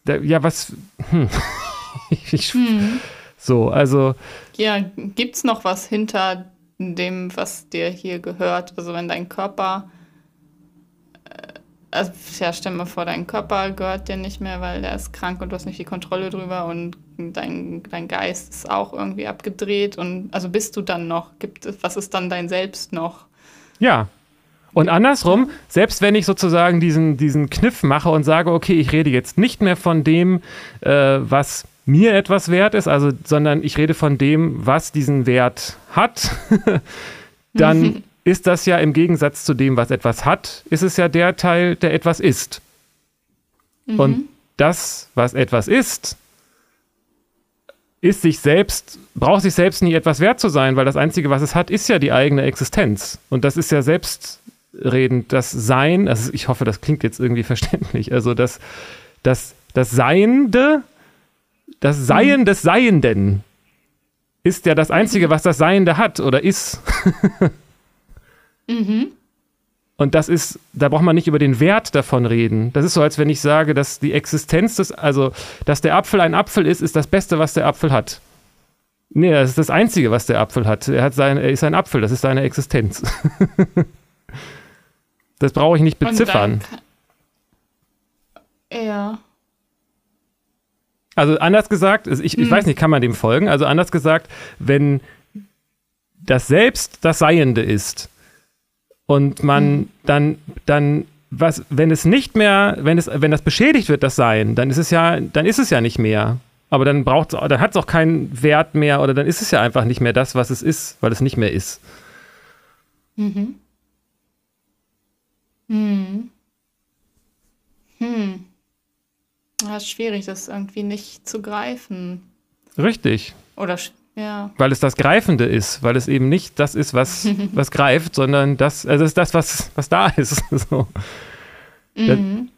äh, ja was hm. (laughs) ich, hm. so, also Ja, gibt's noch was hinter dem, was dir hier gehört? Also wenn dein Körper also, ja, stell mir vor, dein Körper gehört dir nicht mehr, weil der ist krank und du hast nicht die Kontrolle drüber und dein, dein Geist ist auch irgendwie abgedreht. Und also bist du dann noch? Gibt es, was ist dann dein Selbst noch? Ja. Und andersrum, selbst wenn ich sozusagen diesen, diesen Kniff mache und sage, okay, ich rede jetzt nicht mehr von dem, äh, was mir etwas wert ist, also, sondern ich rede von dem, was diesen Wert hat, (laughs) dann (laughs) ist das ja im Gegensatz zu dem, was etwas hat, ist es ja der Teil, der etwas ist. Mhm. Und das, was etwas ist, ist sich selbst, braucht sich selbst nie etwas wert zu sein, weil das Einzige, was es hat, ist ja die eigene Existenz. Und das ist ja selbstredend, das Sein, also ich hoffe, das klingt jetzt irgendwie (laughs) verständlich, also das, das, das Seiende, das Seien mhm. des Seienden ist ja das Einzige, was das Seiende hat oder ist. (laughs) Mhm. Und das ist, da braucht man nicht über den Wert davon reden. Das ist so, als wenn ich sage, dass die Existenz des, also, dass der Apfel ein Apfel ist, ist das Beste, was der Apfel hat. Nee, das ist das Einzige, was der Apfel hat. Er, hat sein, er ist ein Apfel, das ist seine Existenz. (laughs) das brauche ich nicht beziffern. Ja. Also anders gesagt, ich, ich hm. weiß nicht, kann man dem folgen? Also anders gesagt, wenn das Selbst das Seiende ist, und man mhm. dann, dann, was, wenn es nicht mehr, wenn es, wenn das beschädigt wird, das Sein, dann ist es ja, dann ist es ja nicht mehr. Aber dann braucht dann hat es auch keinen Wert mehr oder dann ist es ja einfach nicht mehr das, was es ist, weil es nicht mehr ist. Mhm. Hm. Hm. Ja, ist schwierig, das irgendwie nicht zu greifen. Richtig. Oder ja. Weil es das Greifende ist, weil es eben nicht das ist, was, (laughs) was greift, sondern das, also es ist das, was, was da ist. (laughs) so. Mhm.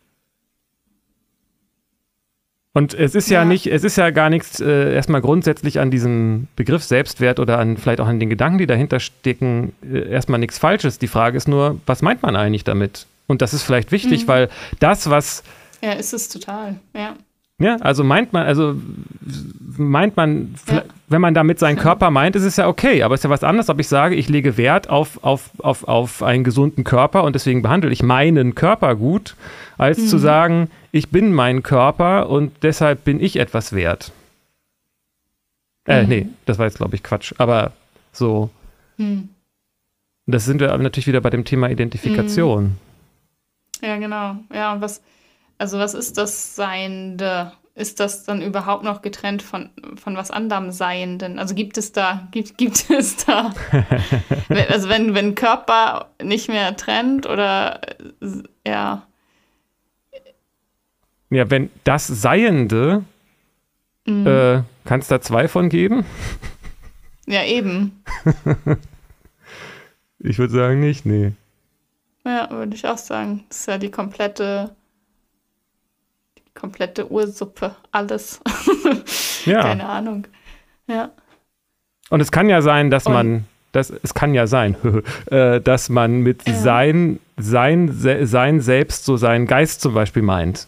Und es ist ja, ja, nicht, es ist ja gar nichts äh, erstmal grundsätzlich an diesem Begriff Selbstwert oder an vielleicht auch an den Gedanken, die dahinter stecken, äh, erstmal nichts Falsches. Die Frage ist nur, was meint man eigentlich damit? Und das ist vielleicht wichtig, mhm. weil das, was. Ja, ist es total, ja. Ja, also meint man, also meint man, ja. Wenn man damit seinen Körper meint, ist es ja okay, aber es ist ja was anderes, ob ich sage, ich lege Wert auf, auf, auf, auf einen gesunden Körper und deswegen behandle ich meinen Körper gut, als mhm. zu sagen, ich bin mein Körper und deshalb bin ich etwas wert. Äh, mhm. nee, das war jetzt, glaube ich, Quatsch, aber so. Mhm. Das sind wir natürlich wieder bei dem Thema Identifikation. Mhm. Ja, genau. Ja, und was, also was ist das Seiende? Ist das dann überhaupt noch getrennt von, von was anderem Seienden? Also gibt es da, gibt, gibt (laughs) es da, also wenn, wenn Körper nicht mehr trennt oder ja. Ja, wenn das Seiende, mhm. äh, kann es da zwei von geben? Ja, eben. (laughs) ich würde sagen nicht, nee. Ja, würde ich auch sagen. Das ist ja die komplette, komplette Ursuppe, alles. ja. (laughs) Keine Ahnung. Ja. Und es kann ja sein, dass Und man, das, es kann ja sein, (laughs) äh, dass man mit ja. sein, sein, sein Selbst so seinen Geist zum Beispiel meint.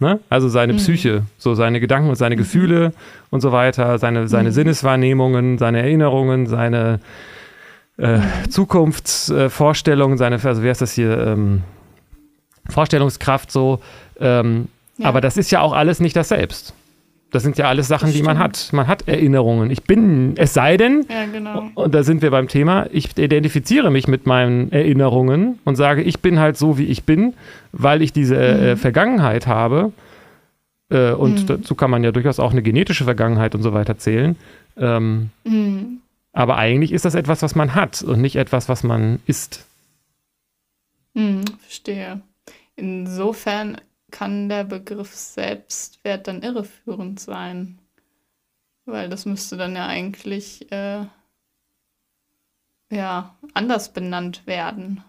Ne? Also seine mhm. Psyche, so seine Gedanken und seine mhm. Gefühle und so weiter, seine, seine mhm. Sinneswahrnehmungen, seine Erinnerungen, seine äh, Zukunftsvorstellungen, seine, also wie heißt das hier, ähm, Vorstellungskraft so. Ähm, ja. Aber das ist ja auch alles nicht das Selbst. Das sind ja alles Sachen, die man hat. Man hat Erinnerungen. Ich bin, es sei denn, ja, genau. und da sind wir beim Thema, ich identifiziere mich mit meinen Erinnerungen und sage, ich bin halt so, wie ich bin, weil ich diese äh, mhm. äh, Vergangenheit habe. Äh, und mhm. dazu kann man ja durchaus auch eine genetische Vergangenheit und so weiter zählen. Ähm, mhm. Aber eigentlich ist das etwas, was man hat und nicht etwas, was man ist. Hm, verstehe. Insofern kann der Begriff Selbstwert dann irreführend sein. Weil das müsste dann ja eigentlich äh, ja, anders benannt werden.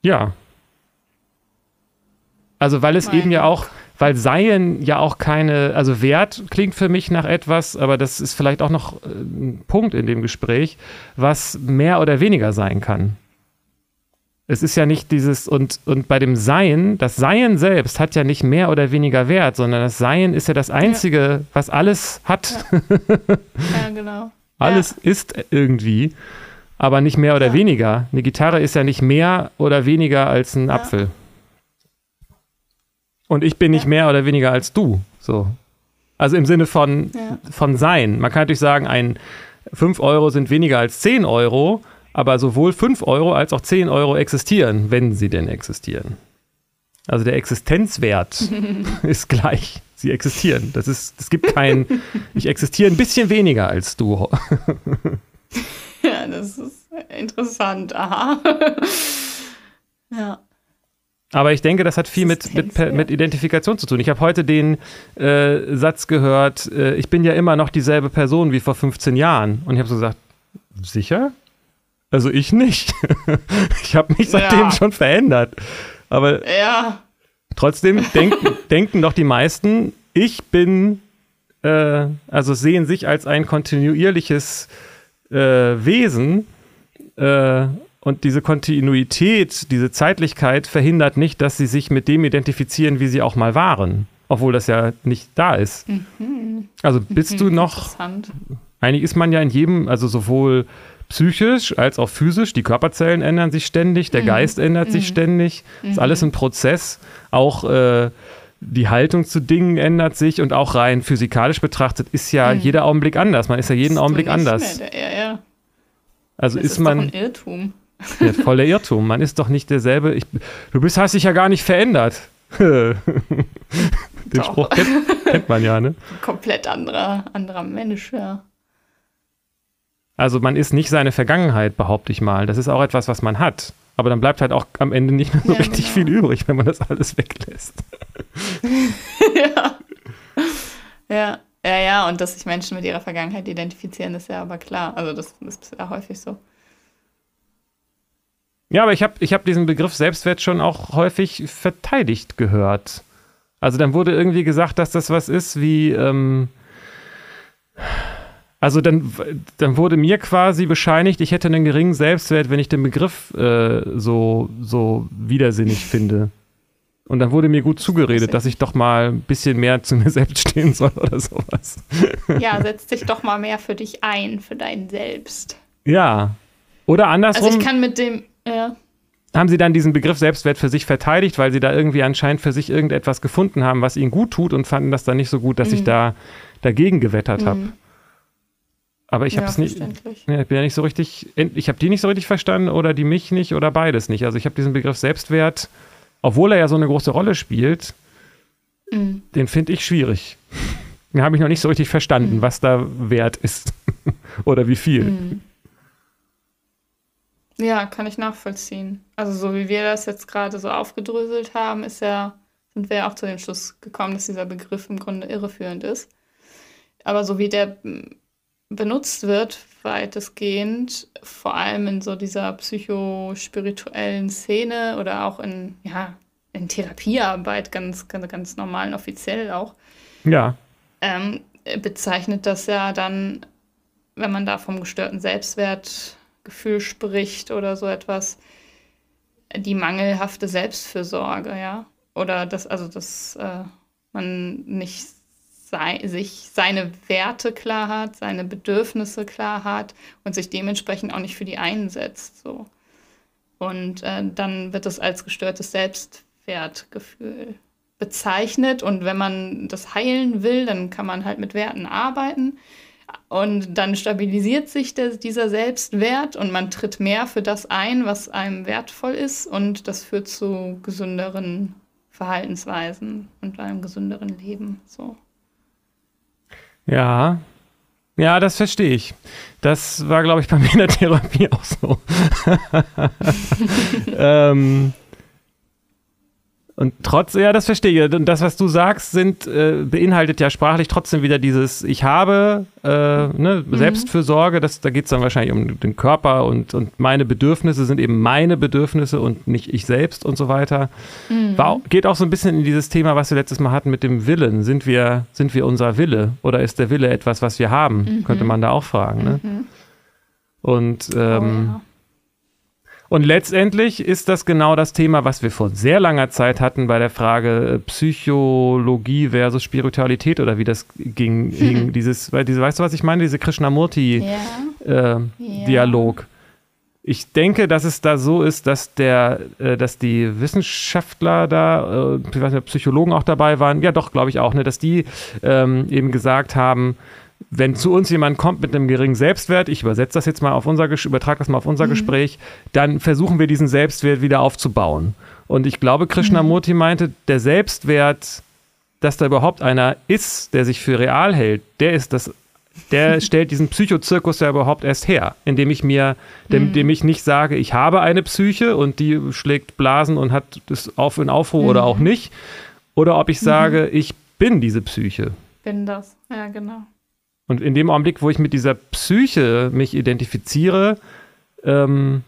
Ja. Also weil es Meine. eben ja auch, weil Seien ja auch keine, also Wert klingt für mich nach etwas, aber das ist vielleicht auch noch äh, ein Punkt in dem Gespräch, was mehr oder weniger sein kann. Es ist ja nicht dieses, und, und bei dem Sein, das Sein selbst hat ja nicht mehr oder weniger Wert, sondern das Sein ist ja das Einzige, ja. was alles hat. Ja, (laughs) ja genau. alles ja. ist irgendwie, aber nicht mehr oder weniger. Eine Gitarre ist ja nicht mehr oder weniger als ein Apfel. Und ich bin nicht mehr oder weniger als du. So. Also im Sinne von, von sein. Man kann natürlich sagen, ein 5 Euro sind weniger als 10 Euro, aber sowohl 5 Euro als auch 10 Euro existieren, wenn sie denn existieren. Also der Existenzwert (laughs) ist gleich. Sie existieren. Das ist, es gibt kein, (laughs) ich existiere ein bisschen weniger als du. ja, das ist interessant. Aha. ja. Aber ich denke, das hat viel mit, mit, mit, Identifikation zu tun. Ich habe heute den äh, Satz gehört, äh, ich bin ja immer noch dieselbe Person wie vor 15 Jahren. Und ich habe so gesagt, sicher? Also ich nicht. (laughs) ich habe mich seitdem ja. schon verändert. Aber ja. trotzdem denken, (laughs) denken doch die meisten, ich bin, äh, also sehen sich als ein kontinuierliches äh, Wesen äh, und diese Kontinuität, diese Zeitlichkeit verhindert nicht, dass sie sich mit dem identifizieren, wie sie auch mal waren. Obwohl das ja nicht da ist. Mhm. Also bist mhm. du noch. Eigentlich ist man ja in jedem, also sowohl psychisch als auch physisch, die Körperzellen ändern sich ständig, der mhm. Geist ändert sich mhm. ständig. Das ist alles mhm. ein Prozess. Auch äh, die Haltung zu Dingen ändert sich und auch rein physikalisch betrachtet ist ja mhm. jeder Augenblick anders. Man ist ja jeden Augenblick anders. Mehr, ja, ja. Also das ist, ist man. Doch ein Irrtum. (laughs) Ja, voll der Irrtum. Man ist doch nicht derselbe. Ich, du bist, hast dich ja gar nicht verändert. (laughs) Den doch. Spruch kennt, kennt, man ja, ne? Komplett anderer, anderer Mensch, ja. Also man ist nicht seine Vergangenheit, behaupte ich mal. Das ist auch etwas, was man hat. Aber dann bleibt halt auch am Ende nicht mehr so ja, richtig genau. viel übrig, wenn man das alles weglässt. (laughs) ja. Ja. Ja, ja, und dass sich Menschen mit ihrer Vergangenheit identifizieren, ist ja aber klar. Also das, das ist ja häufig so. Ja, aber ich habe ich hab diesen Begriff Selbstwert schon auch häufig verteidigt gehört. Also dann wurde irgendwie gesagt, dass das was ist wie, ähm, also dann, dann wurde mir quasi bescheinigt, ich hätte einen geringen Selbstwert, wenn ich den Begriff äh, so, so widersinnig finde. Und dann wurde mir gut zugeredet, dass ich doch mal ein bisschen mehr zu mir (laughs) selbst stehen soll oder sowas. Ja, setz dich doch mal mehr für dich ein, für dein Selbst. Ja. Oder andersrum. Also ich kann mit dem, ja. Haben sie dann diesen Begriff Selbstwert für sich verteidigt, weil sie da irgendwie anscheinend für sich irgendetwas gefunden haben, was ihnen gut tut und fanden das dann nicht so gut, dass mhm. ich da dagegen gewettert mhm. habe. Aber ich habe es nicht. Ja, ich bin ja nicht so richtig. Ich habe die nicht so richtig verstanden oder die mich nicht oder beides nicht. Also ich habe diesen Begriff Selbstwert, obwohl er ja so eine große Rolle spielt, mhm. den finde ich schwierig. Den habe ich noch nicht so richtig verstanden, mhm. was da wert ist (laughs) oder wie viel. Mhm. Ja, kann ich nachvollziehen. Also so wie wir das jetzt gerade so aufgedröselt haben, ist ja, sind wir ja auch zu dem Schluss gekommen, dass dieser Begriff im Grunde irreführend ist. Aber so wie der benutzt wird, weitestgehend, vor allem in so dieser psychospirituellen Szene oder auch in, ja, in Therapiearbeit, ganz, ganz, ganz normal und offiziell auch. Ja. Ähm, bezeichnet das ja dann, wenn man da vom gestörten Selbstwertgefühl spricht oder so etwas, die mangelhafte Selbstfürsorge, ja. Oder das, also dass äh, man nicht sei, sich seine Werte klar hat, seine Bedürfnisse klar hat und sich dementsprechend auch nicht für die einsetzt. So. Und äh, dann wird es als gestörtes Selbstwertgefühl bezeichnet. Und wenn man das heilen will, dann kann man halt mit Werten arbeiten. Und dann stabilisiert sich der, dieser Selbstwert und man tritt mehr für das ein, was einem wertvoll ist. Und das führt zu gesünderen Verhaltensweisen und einem gesünderen Leben. So. Ja, ja, das verstehe ich. Das war, glaube ich, bei mir in der Therapie (laughs) auch so. (laughs) ähm, und trotz, ja, das verstehe ich. Und das, was du sagst, sind, äh, beinhaltet ja sprachlich trotzdem wieder dieses Ich habe, äh, ne, mhm. Selbstfürsorge, das, da geht es dann wahrscheinlich um den Körper und, und meine Bedürfnisse sind eben meine Bedürfnisse und nicht ich selbst und so weiter. Mhm. War, geht auch so ein bisschen in dieses Thema, was wir letztes Mal hatten mit dem Willen. Sind wir, sind wir unser Wille oder ist der Wille etwas, was wir haben? Mhm. Könnte man da auch fragen. Ne? Mhm. Und ähm, oh, ja. Und letztendlich ist das genau das Thema, was wir vor sehr langer Zeit hatten bei der Frage äh, Psychologie versus Spiritualität oder wie das ging. (laughs) Hm. Dieses, weil diese, weißt du, was ich meine? Diese Krishnamurti-Dialog. Ja. Äh, Ich denke, dass es da so ist, dass der, äh, dass die Wissenschaftler da, äh, ich weiß nicht, Psychologen auch dabei waren, ja doch, glaube ich auch, ne, dass die ähm, eben gesagt haben, wenn zu uns jemand kommt mit einem geringen Selbstwert, ich übersetze das jetzt mal auf unser, übertrage das mal auf unser mhm. Gespräch, dann versuchen wir diesen Selbstwert wieder aufzubauen. Und ich glaube, Krishnamurti mhm. meinte, der Selbstwert, dass da überhaupt einer ist, der sich für real hält, der ist das, der (laughs) stellt diesen Psychozirkus ja überhaupt erst her, indem ich mir, mhm. indem ich nicht sage, ich habe eine Psyche und die schlägt Blasen und hat das auf in Aufruhr oder auch mhm. nicht, oder ob ich sage, mhm. ich bin diese Psyche. Bin das, ja genau. Und in dem Augenblick, wo ich mit dieser Psyche mich identifiziere, ähm,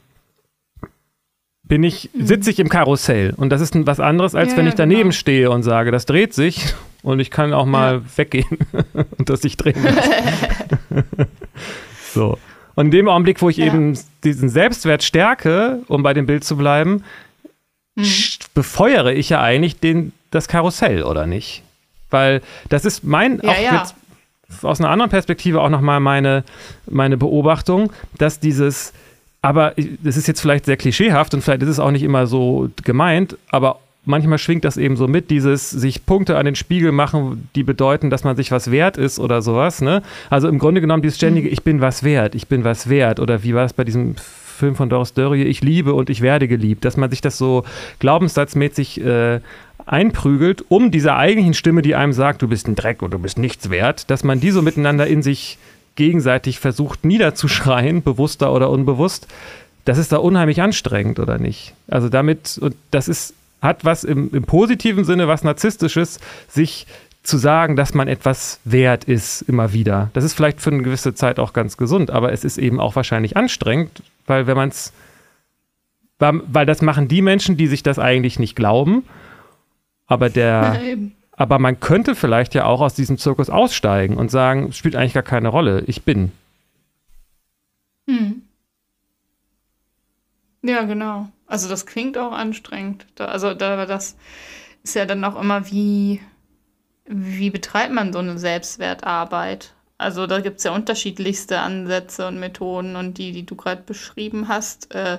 bin ich, mhm. sitze ich im Karussell. Und das ist was anderes, als ja, wenn ich daneben genau. stehe und sage, das dreht sich (laughs) und ich kann auch mal ja. weggehen (laughs) und das sich drehen (laughs) So. Und in dem Augenblick, wo ich ja. eben diesen Selbstwert stärke, um bei dem Bild zu bleiben, mhm. befeuere ich ja eigentlich den, das Karussell, oder nicht? Weil das ist mein, auch jetzt aus einer anderen Perspektive auch nochmal meine, meine Beobachtung, dass dieses, aber das ist jetzt vielleicht sehr klischeehaft und vielleicht ist es auch nicht immer so gemeint, aber manchmal schwingt das eben so mit, dieses sich Punkte an den Spiegel machen, die bedeuten, dass man sich was wert ist oder sowas. Ne? Also im Grunde genommen dieses ständige, mhm. ich bin was wert, ich bin was wert. Oder wie war es bei diesem Film von Doris Dörrie, ich liebe und ich werde geliebt, dass man sich das so glaubenssatzmäßig äh, einprügelt, um dieser eigentlichen Stimme, die einem sagt, du bist ein Dreck und du bist nichts wert, dass man die so miteinander in sich gegenseitig versucht niederzuschreien, bewusster oder unbewusst, das ist da unheimlich anstrengend, oder nicht? Also damit, und das ist, hat was im, im positiven Sinne, was Narzisstisches, sich zu sagen, dass man etwas wert ist, immer wieder. Das ist vielleicht für eine gewisse Zeit auch ganz gesund, aber es ist eben auch wahrscheinlich anstrengend, weil wenn man es, weil das machen die Menschen, die sich das eigentlich nicht glauben, aber der, (laughs) aber man könnte vielleicht ja auch aus diesem Zirkus aussteigen und sagen, es spielt eigentlich gar keine Rolle, ich bin. Hm. Ja, genau. Also das klingt auch anstrengend. Da, also da, das ist ja dann auch immer wie wie betreibt man so eine Selbstwertarbeit? Also da gibt es ja unterschiedlichste Ansätze und Methoden und die, die du gerade beschrieben hast, äh,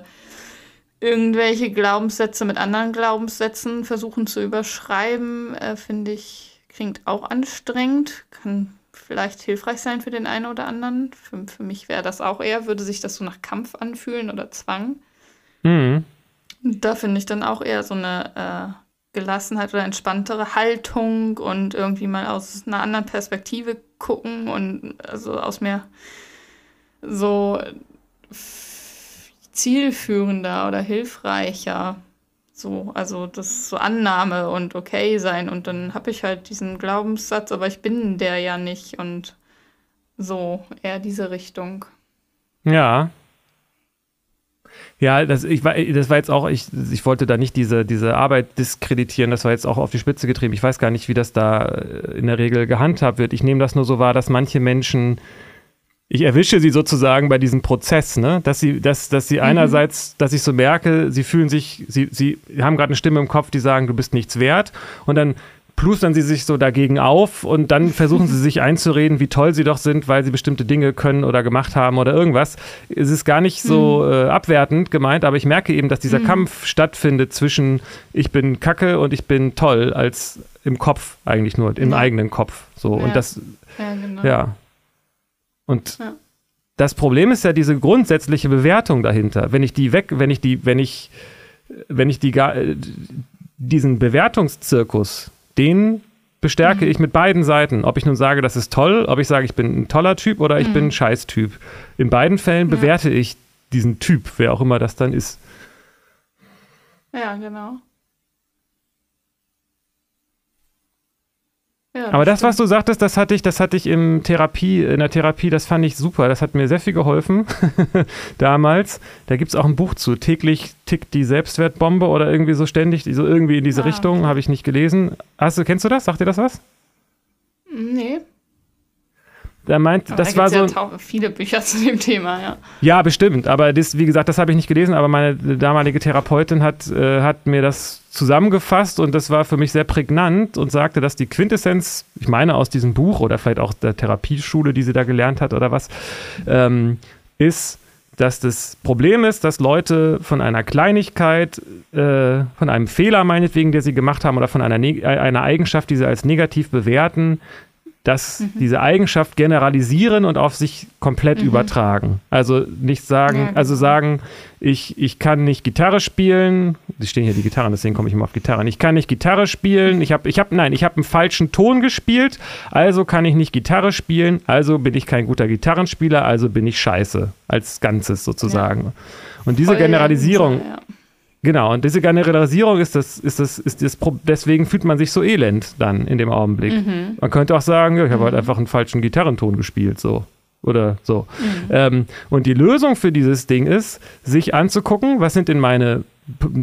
irgendwelche Glaubenssätze mit anderen Glaubenssätzen versuchen zu überschreiben, äh, finde ich, klingt auch anstrengend, kann vielleicht hilfreich sein für den einen oder anderen. Für, für mich wäre das auch eher, würde sich das so nach Kampf anfühlen oder Zwang. Mhm. Da finde ich dann auch eher so eine äh, Gelassenheit oder entspanntere Haltung und irgendwie mal aus einer anderen Perspektive gucken und also aus mir so zielführender oder hilfreicher. So, also das ist so Annahme und okay sein. Und dann habe ich halt diesen Glaubenssatz, aber ich bin der ja nicht und so eher diese Richtung. Ja, ja, das, ich, das war jetzt auch, ich, ich wollte da nicht diese, diese Arbeit diskreditieren, das war jetzt auch auf die Spitze getrieben. Ich weiß gar nicht, wie das da äh, in der Regel gehandhabt wird. Ich nehme das nur so wahr, dass manche Menschen, ich erwische sie sozusagen bei diesem Prozess, ne? dass sie, dass, dass sie mhm. einerseits, dass ich so merke, sie fühlen sich, sie, sie haben gerade eine Stimme im Kopf, die sagen, du bist nichts wert. Und dann plustern sie sich so dagegen auf und dann (laughs) versuchen sie sich einzureden, wie toll sie doch sind, weil sie bestimmte Dinge können oder gemacht haben oder irgendwas. Es ist gar nicht so mhm. äh, abwertend gemeint, aber ich merke eben, dass dieser mhm. Kampf stattfindet zwischen ich bin kacke und ich bin toll, als im Kopf eigentlich nur, im ja. eigenen Kopf. So. Ja. Und das, ja, genau. ja. Und ja. das Problem ist ja diese grundsätzliche Bewertung dahinter. Wenn ich die weg, wenn ich die, wenn ich, wenn ich die, äh, diesen Bewertungszirkus den bestärke mhm. ich mit beiden Seiten. Ob ich nun sage, das ist toll, ob ich sage, ich bin ein toller Typ oder ich mhm. bin ein Scheißtyp. In beiden Fällen ja. bewerte ich diesen Typ, wer auch immer das dann ist. Ja, genau. Ja, Aber das, was du sagtest, das hatte ich, das hatte ich im Therapie, in der Therapie, das fand ich super. Das hat mir sehr viel geholfen (laughs) damals. Da gibt es auch ein Buch zu. Täglich tickt die Selbstwertbombe oder irgendwie so ständig, so irgendwie in diese ah, Richtung, okay. habe ich nicht gelesen. Hast du, kennst du das? Sagt dir das was? Nee. Da meint, aber das da war so. Ja viele Bücher (laughs) zu dem Thema, ja. Ja, bestimmt. Aber das, wie gesagt, das habe ich nicht gelesen, aber meine damalige Therapeutin hat, äh, hat mir das zusammengefasst und das war für mich sehr prägnant und sagte, dass die Quintessenz, ich meine aus diesem Buch oder vielleicht auch der Therapieschule, die sie da gelernt hat oder was, ähm, ist, dass das Problem ist, dass Leute von einer Kleinigkeit, äh, von einem Fehler meinetwegen, der sie gemacht haben, oder von einer, einer Eigenschaft, die sie als negativ bewerten, dass mhm. diese Eigenschaft generalisieren und auf sich komplett mhm. übertragen. Also nicht sagen, ja, also genau. sagen, ich, ich kann nicht Gitarre spielen, die stehen hier die Gitarren, deswegen komme ich immer auf Gitarren. Ich kann nicht Gitarre spielen, ich habe, ich habe, nein, ich habe einen falschen Ton gespielt, also kann ich nicht Gitarre spielen, also bin ich kein guter Gitarrenspieler, also bin ich scheiße, als Ganzes sozusagen. Ja. Und diese Voll Generalisierung, ja. Genau, und diese Generalisierung ist das, ist das, ist das, deswegen fühlt man sich so elend dann in dem Augenblick. Mhm. Man könnte auch sagen, ja, ich habe halt mhm. halt einfach einen falschen Gitarrenton gespielt, so. Oder so. Mhm. Ähm, und die Lösung für dieses Ding ist, sich anzugucken, was sind denn meine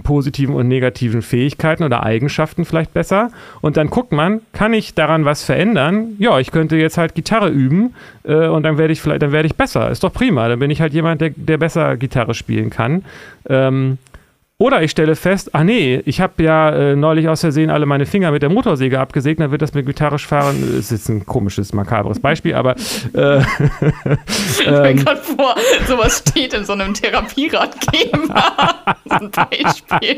positiven und negativen Fähigkeiten oder Eigenschaften vielleicht besser. Und dann guckt man, kann ich daran was verändern? Ja, ich könnte jetzt halt Gitarre üben äh, und dann werde ich vielleicht, dann werde ich besser. Ist doch prima. Dann bin ich halt jemand, der, der besser Gitarre spielen kann. Ähm, oder ich stelle fest, ah nee, ich habe ja äh, neulich aus Versehen alle meine Finger mit der Motorsäge abgesägt, dann wird das mit gitarrisch fahren. Das ist jetzt ein komisches, makabres Beispiel, aber. Äh, (laughs) ich mir ähm, gerade vor, sowas steht in so einem Therapieratgeber. (laughs) ein Beispiel.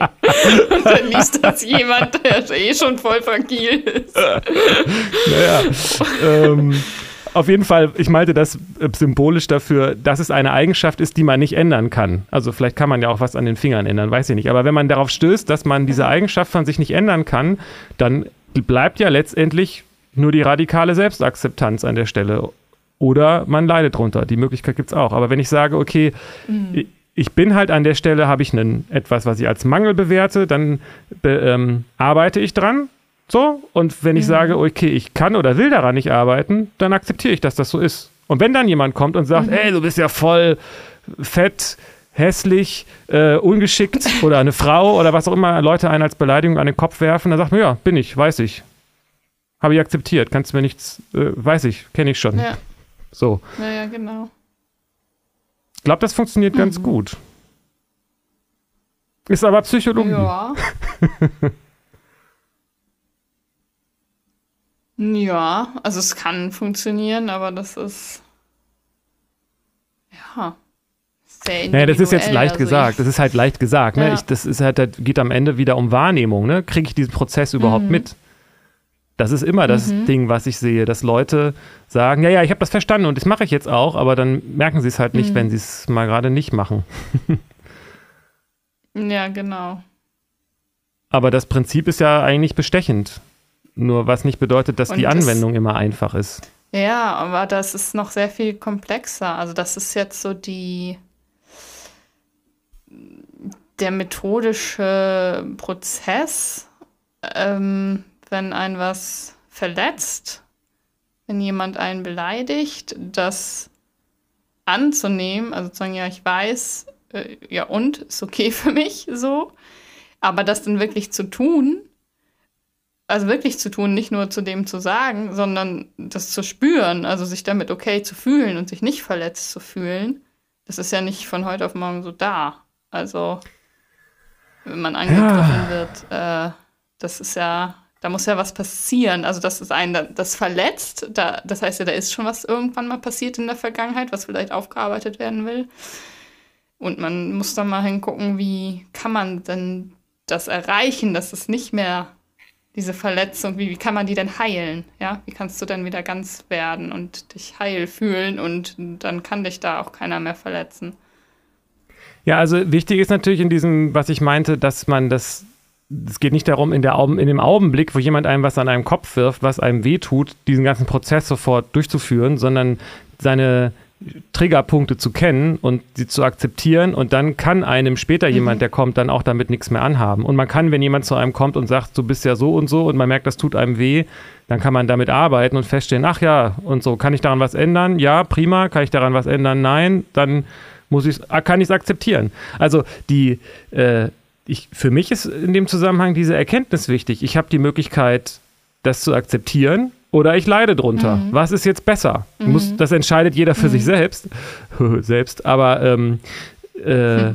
Und dann liest das jemand, der eh schon voll fragil ist. naja. ähm, auf jeden Fall, ich meinte das äh, symbolisch dafür, dass es eine Eigenschaft ist, die man nicht ändern kann. Also vielleicht kann man ja auch was an den Fingern ändern, weiß ich nicht. Aber wenn man darauf stößt, dass man diese Eigenschaft von sich nicht ändern kann, dann bleibt ja letztendlich nur die radikale Selbstakzeptanz an der Stelle. Oder man leidet drunter. Die Möglichkeit gibt es auch. Aber wenn ich sage, okay, mhm. ich bin halt an der Stelle, habe ich einen, etwas, was ich als Mangel bewerte, dann be, ähm, arbeite ich dran So, und wenn ich mhm. sage, okay, ich kann oder will daran nicht arbeiten, dann akzeptiere ich, dass das so ist. Und wenn dann jemand kommt und sagt, mhm. ey, du bist ja voll fett, hässlich, äh, ungeschickt (laughs) oder eine Frau oder was auch immer Leute einen als Beleidigung an den Kopf werfen, dann sagt man, ja, bin ich, weiß ich. Habe ich akzeptiert, kannst du mir nichts, äh, weiß ich, kenne ich schon. Ja. So. Naja, genau. Ich glaube, das funktioniert mhm. ganz gut. Ist aber Psychologie. Ja. (laughs) ja, also es kann funktionieren, aber das ist. Ja. Sehr naja, das ist jetzt leicht also gesagt. Das ist halt leicht gesagt. Ne? Ja. Ich, das ist halt, das geht am Ende wieder um Wahrnehmung. Ne? Kriege ich diesen Prozess überhaupt mhm. mit? Das ist immer das mhm. Ding, was ich sehe, dass Leute sagen, ja, ja, ich habe das verstanden und das mache ich jetzt auch, aber dann merken sie es halt nicht, mhm. wenn sie es mal gerade nicht machen. ja, genau. Aber das Prinzip ist ja eigentlich bestechend. Nur was nicht bedeutet, dass und die Anwendung das, immer einfach ist. Ja, aber das ist noch sehr viel komplexer. Also das ist jetzt so die der methodische Prozess. Ähm, wenn ein was verletzt, wenn jemand einen beleidigt, das anzunehmen, also zu sagen, ja, ich weiß, äh, ja und, ist okay für mich so, aber das dann wirklich zu tun, also wirklich zu tun, nicht nur zu dem zu sagen, sondern das zu spüren, also sich damit okay zu fühlen und sich nicht verletzt zu fühlen, das ist ja nicht von heute auf morgen so da. Also, wenn man angegriffen ja. wird, äh, das ist ja da muss ja was passieren. Also, das ist ein, das verletzt. Da, das heißt ja, da ist schon was irgendwann mal passiert in der Vergangenheit, was vielleicht aufgearbeitet werden will. Und man muss dann mal hingucken, wie kann man denn das erreichen, dass es nicht mehr diese Verletzung, wie, wie kann man die denn heilen? Ja, wie kannst du denn wieder ganz werden und dich heil fühlen und dann kann dich da auch keiner mehr verletzen. Ja, also wichtig ist natürlich in diesem, was ich meinte, dass man das es geht nicht darum, in, der in dem Augenblick, wo jemand einem was an einem Kopf wirft, was einem wehtut, diesen ganzen Prozess sofort durchzuführen, sondern seine Triggerpunkte zu kennen und sie zu akzeptieren und dann kann einem später mhm. jemand, der kommt, dann auch damit nichts mehr anhaben. Und man kann, wenn jemand zu einem kommt und sagt, du bist ja so und so und man merkt, das tut einem weh, dann kann man damit arbeiten und feststellen, ach ja, und so, kann ich daran was ändern? Ja, prima, kann ich daran was ändern? Nein, dann muss ich kann ich es akzeptieren. Also die äh, ich, für mich ist in dem Zusammenhang diese Erkenntnis wichtig. Ich habe die Möglichkeit, das zu akzeptieren oder ich leide drunter. Mhm. Was ist jetzt besser? Mhm. Muss, das entscheidet jeder für mhm. sich selbst. (laughs) selbst. Aber ähm, äh,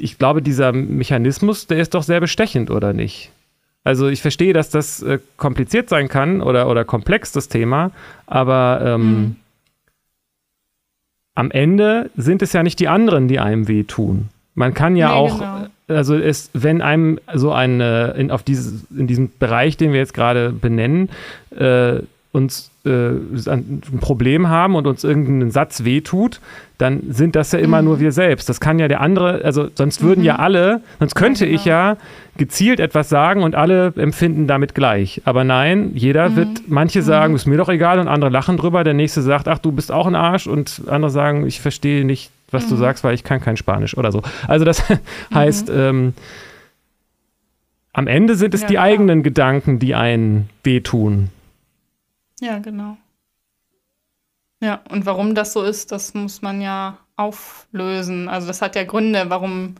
ich glaube, dieser Mechanismus, der ist doch sehr bestechend, oder nicht? Also ich verstehe, dass das äh, kompliziert sein kann oder, oder komplex, das Thema, aber ähm, hm. am Ende sind es ja nicht die anderen, die einem wehtun. Man kann ja nee, auch genau also ist, wenn einem so ein, in, auf dieses, in diesem Bereich, den wir jetzt gerade benennen, äh, uns äh, ein Problem haben und uns irgendein Satz wehtut, dann sind das ja immer mhm. nur wir selbst. Das kann ja der andere, also sonst würden mhm. ja alle, sonst könnte ja, genau. ich ja gezielt etwas sagen und alle empfinden damit gleich. Aber nein, jeder mhm. wird, manche sagen, mhm. ist mir doch egal und andere lachen drüber, der nächste sagt, ach, du bist auch ein Arsch und andere sagen, ich verstehe nicht, was du mhm. sagst, weil ich kann kein Spanisch oder so. Also das (laughs) heißt, mhm. ähm, am Ende sind es ja, die klar. eigenen Gedanken, die einen wehtun. Ja, genau. Ja, und warum das so ist, das muss man ja auflösen. Also das hat ja Gründe, warum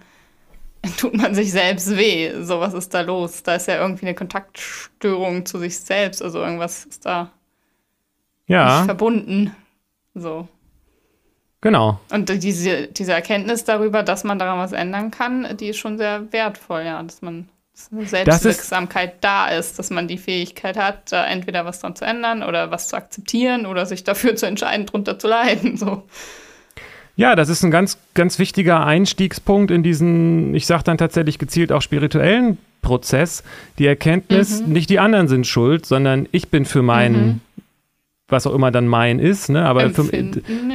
(laughs) tut man sich selbst weh. So, was ist da los? Da ist ja irgendwie eine Kontaktstörung zu sich selbst. Also irgendwas ist da ja. nicht verbunden. So. Genau. Und diese, diese Erkenntnis darüber, dass man daran was ändern kann, die ist schon sehr wertvoll, ja, dass man eine Selbstwirksamkeit ist, da ist, dass man die Fähigkeit hat, da entweder was dran zu ändern oder was zu akzeptieren oder sich dafür zu entscheiden, drunter zu leiden. So. Ja, das ist ein ganz, ganz wichtiger Einstiegspunkt in diesen, ich sage dann tatsächlich gezielt auch spirituellen Prozess. Die Erkenntnis, mhm. nicht die anderen sind schuld, sondern ich bin für meinen mhm was auch immer dann mein ist, ne? aber für, ja,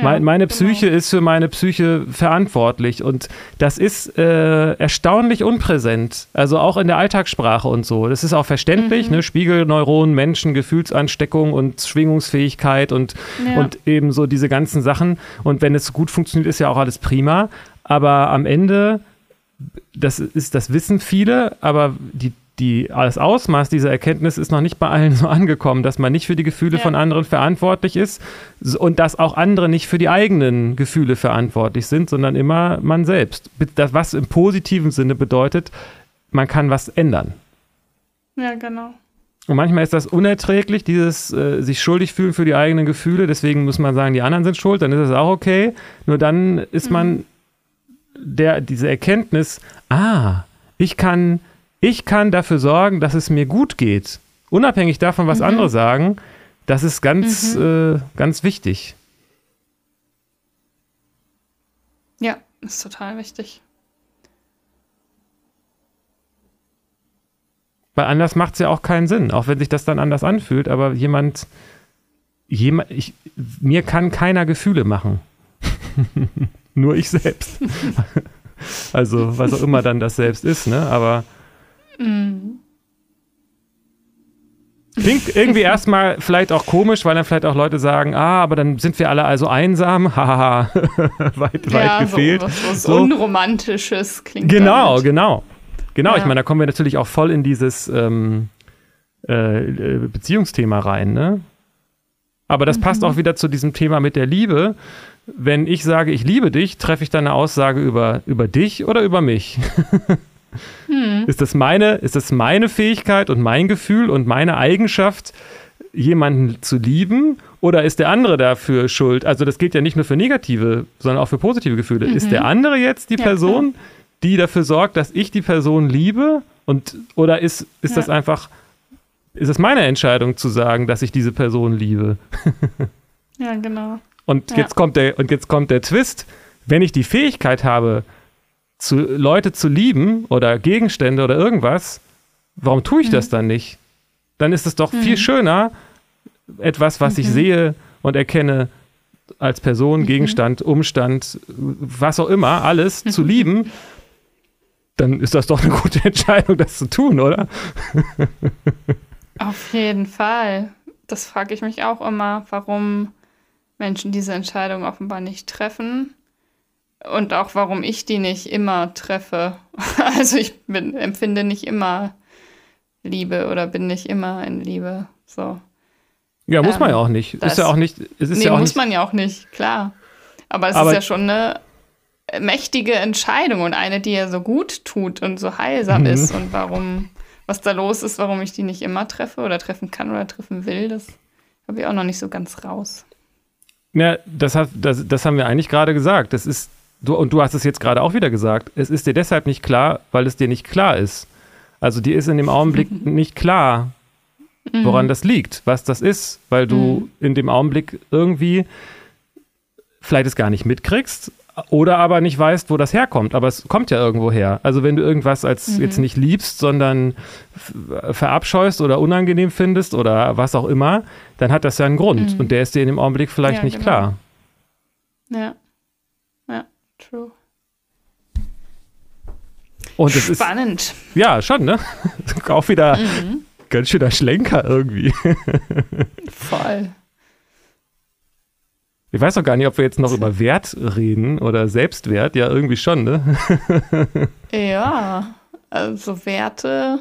mein, meine genau. Psyche ist für meine Psyche verantwortlich und das ist äh, erstaunlich unpräsent, also auch in der Alltagssprache und so. Das ist auch verständlich, mhm. ne? Spiegelneuronen, Menschen, Gefühlsansteckung und Schwingungsfähigkeit und, ja. und eben so diese ganzen Sachen und wenn es gut funktioniert, ist ja auch alles prima, aber am Ende, das ist, das wissen viele, aber die die, das Ausmaß dieser Erkenntnis ist noch nicht bei allen (laughs) so angekommen, dass man nicht für die Gefühle Ja. von anderen verantwortlich ist und dass auch andere nicht für die eigenen Gefühle verantwortlich sind, sondern immer man selbst. Das, was im positiven Sinne bedeutet, man kann was ändern. Ja, genau. Und manchmal ist das unerträglich, dieses äh, sich schuldig fühlen für die eigenen Gefühle. Deswegen muss man sagen, die anderen sind schuld, dann ist es auch okay. Nur dann ist man der, diese Erkenntnis, ah, ich kann, ich kann dafür sorgen, dass es mir gut geht. Unabhängig davon, was andere sagen, das ist ganz, äh, ganz wichtig. Ja, ist total wichtig. Weil anders macht es ja auch keinen Sinn, auch wenn sich das dann anders anfühlt, aber jemand, jemand ich, mir kann keiner Gefühle machen. (laughs) Nur ich selbst. (laughs) also, was auch immer dann das selbst ist, ne? Aber klingt irgendwie (laughs) erstmal vielleicht auch komisch, weil dann vielleicht auch Leute sagen, ah, aber dann sind wir alle also einsam. (laughs) Haha, weit, weit ja, gefehlt. so was, was So. Unromantisches klingt Genau, damit. genau. Genau, Ja. ich meine, da kommen wir natürlich auch voll in dieses ähm, äh, äh, Beziehungsthema rein, ne? Aber das passt auch wieder zu diesem Thema mit der Liebe. Wenn ich sage, ich liebe dich, treffe ich dann eine Aussage über, über dich oder über mich? (laughs) Ist, das meine, ist das meine Fähigkeit und mein Gefühl und meine Eigenschaft, jemanden zu lieben? Oder ist der andere dafür schuld? Also das gilt ja nicht nur für negative, sondern auch für positive Gefühle. Ist der andere jetzt die Ja, Person, die dafür sorgt, dass ich die Person liebe? Und, oder ist, ist Ja. das einfach, ist es meine Entscheidung zu sagen, dass ich diese Person liebe? (laughs) Ja, genau. Und Ja. jetzt kommt der und jetzt kommt der Twist. Wenn ich die Fähigkeit habe, zu, Leute zu lieben oder Gegenstände oder irgendwas, warum tue ich Mhm. das dann nicht? Dann ist es doch viel schöner, etwas, was Mhm. ich sehe und erkenne als Person, Gegenstand, Umstand, was auch immer, alles zu (laughs) lieben. Dann ist das doch eine gute Entscheidung, das zu tun, oder? Auf jeden Fall. Das frage ich mich auch immer, warum Menschen diese Entscheidung offenbar nicht treffen. Und auch warum ich die nicht immer treffe. (laughs) Also ich bin, empfinde nicht immer Liebe oder bin nicht immer in Liebe. So. Ja, muss man Ähm, ja auch nicht. Ist das- ja auch nicht, es ist nee, ja auch muss nicht, man ja auch nicht, klar. Aber es Aber- ist ja schon eine mächtige Entscheidung und eine, die ja so gut tut und so heilsam Mhm. ist. Und warum, was da los ist, warum ich die nicht immer treffe oder treffen kann oder treffen will, das habe ich auch noch nicht so ganz raus. Ja, das, hat, das, das haben wir eigentlich gerade gesagt. Das ist, du, und du hast es jetzt gerade auch wieder gesagt. Es ist dir deshalb nicht klar, weil es dir nicht klar ist. Also dir ist in dem Augenblick (laughs) nicht klar, woran das liegt, was das ist, weil du in dem Augenblick irgendwie vielleicht es gar nicht mitkriegst oder aber nicht weißt, wo das herkommt. Aber es kommt ja irgendwo her. Also wenn du irgendwas als jetzt nicht liebst, sondern verabscheust oder unangenehm findest oder was auch immer, dann hat das ja einen Grund. Und der ist dir in dem Augenblick vielleicht Ja, nicht genau. klar. Ja. True. Und es ist, Spannend. ja, schon, ne? (laughs) auch wieder ganz schöner Schlenker irgendwie. (laughs) Voll. Ich weiß auch gar nicht, ob wir jetzt noch über Wert reden oder Selbstwert. Ja, irgendwie schon, ne? (laughs) Ja, also Werte,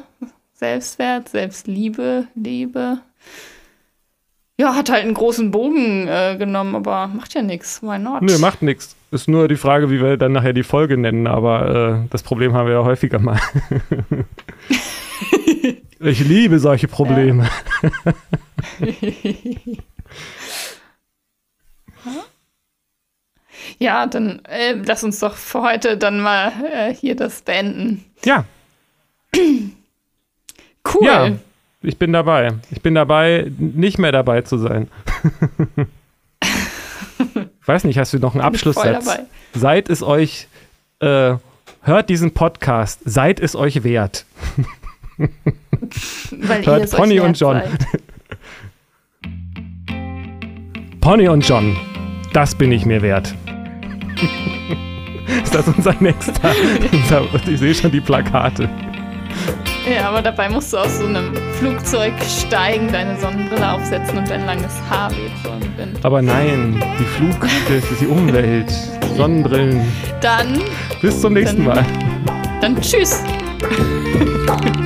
Selbstwert, Selbstliebe, Liebe. Ja, hat halt einen großen Bogen äh, genommen, aber macht ja nichts. Why not? Nö, macht nichts. Ist nur die Frage, wie wir dann nachher die Folge nennen, aber äh, das Problem haben wir ja häufiger mal. (laughs) ich liebe solche Probleme. (laughs) Ja, dann äh, lass uns doch für heute dann mal äh, hier das beenden. Ja, (clears throat) Cool. ja, ich bin dabei. Ich bin dabei, nicht mehr dabei zu sein. (laughs) ich weiß nicht, hast du noch einen Abschlusssatz? Seid es euch, äh, hört diesen Podcast, seid es euch wert. (laughs) Hört Pony und John. (laughs) Pony und John, das bin ich mir wert. (laughs) Ist das unser nächster? unser, ich sehe schon die Plakate. Ja, aber dabei musst du aus so einem Flugzeug steigen, deine Sonnenbrille aufsetzen und dein langes Haar weht. Aber nein, die Flug, die, die Umwelt, Sonnenbrillen. Dann, Bis zum nächsten Dann- Mal. dann tschüss. (laughs)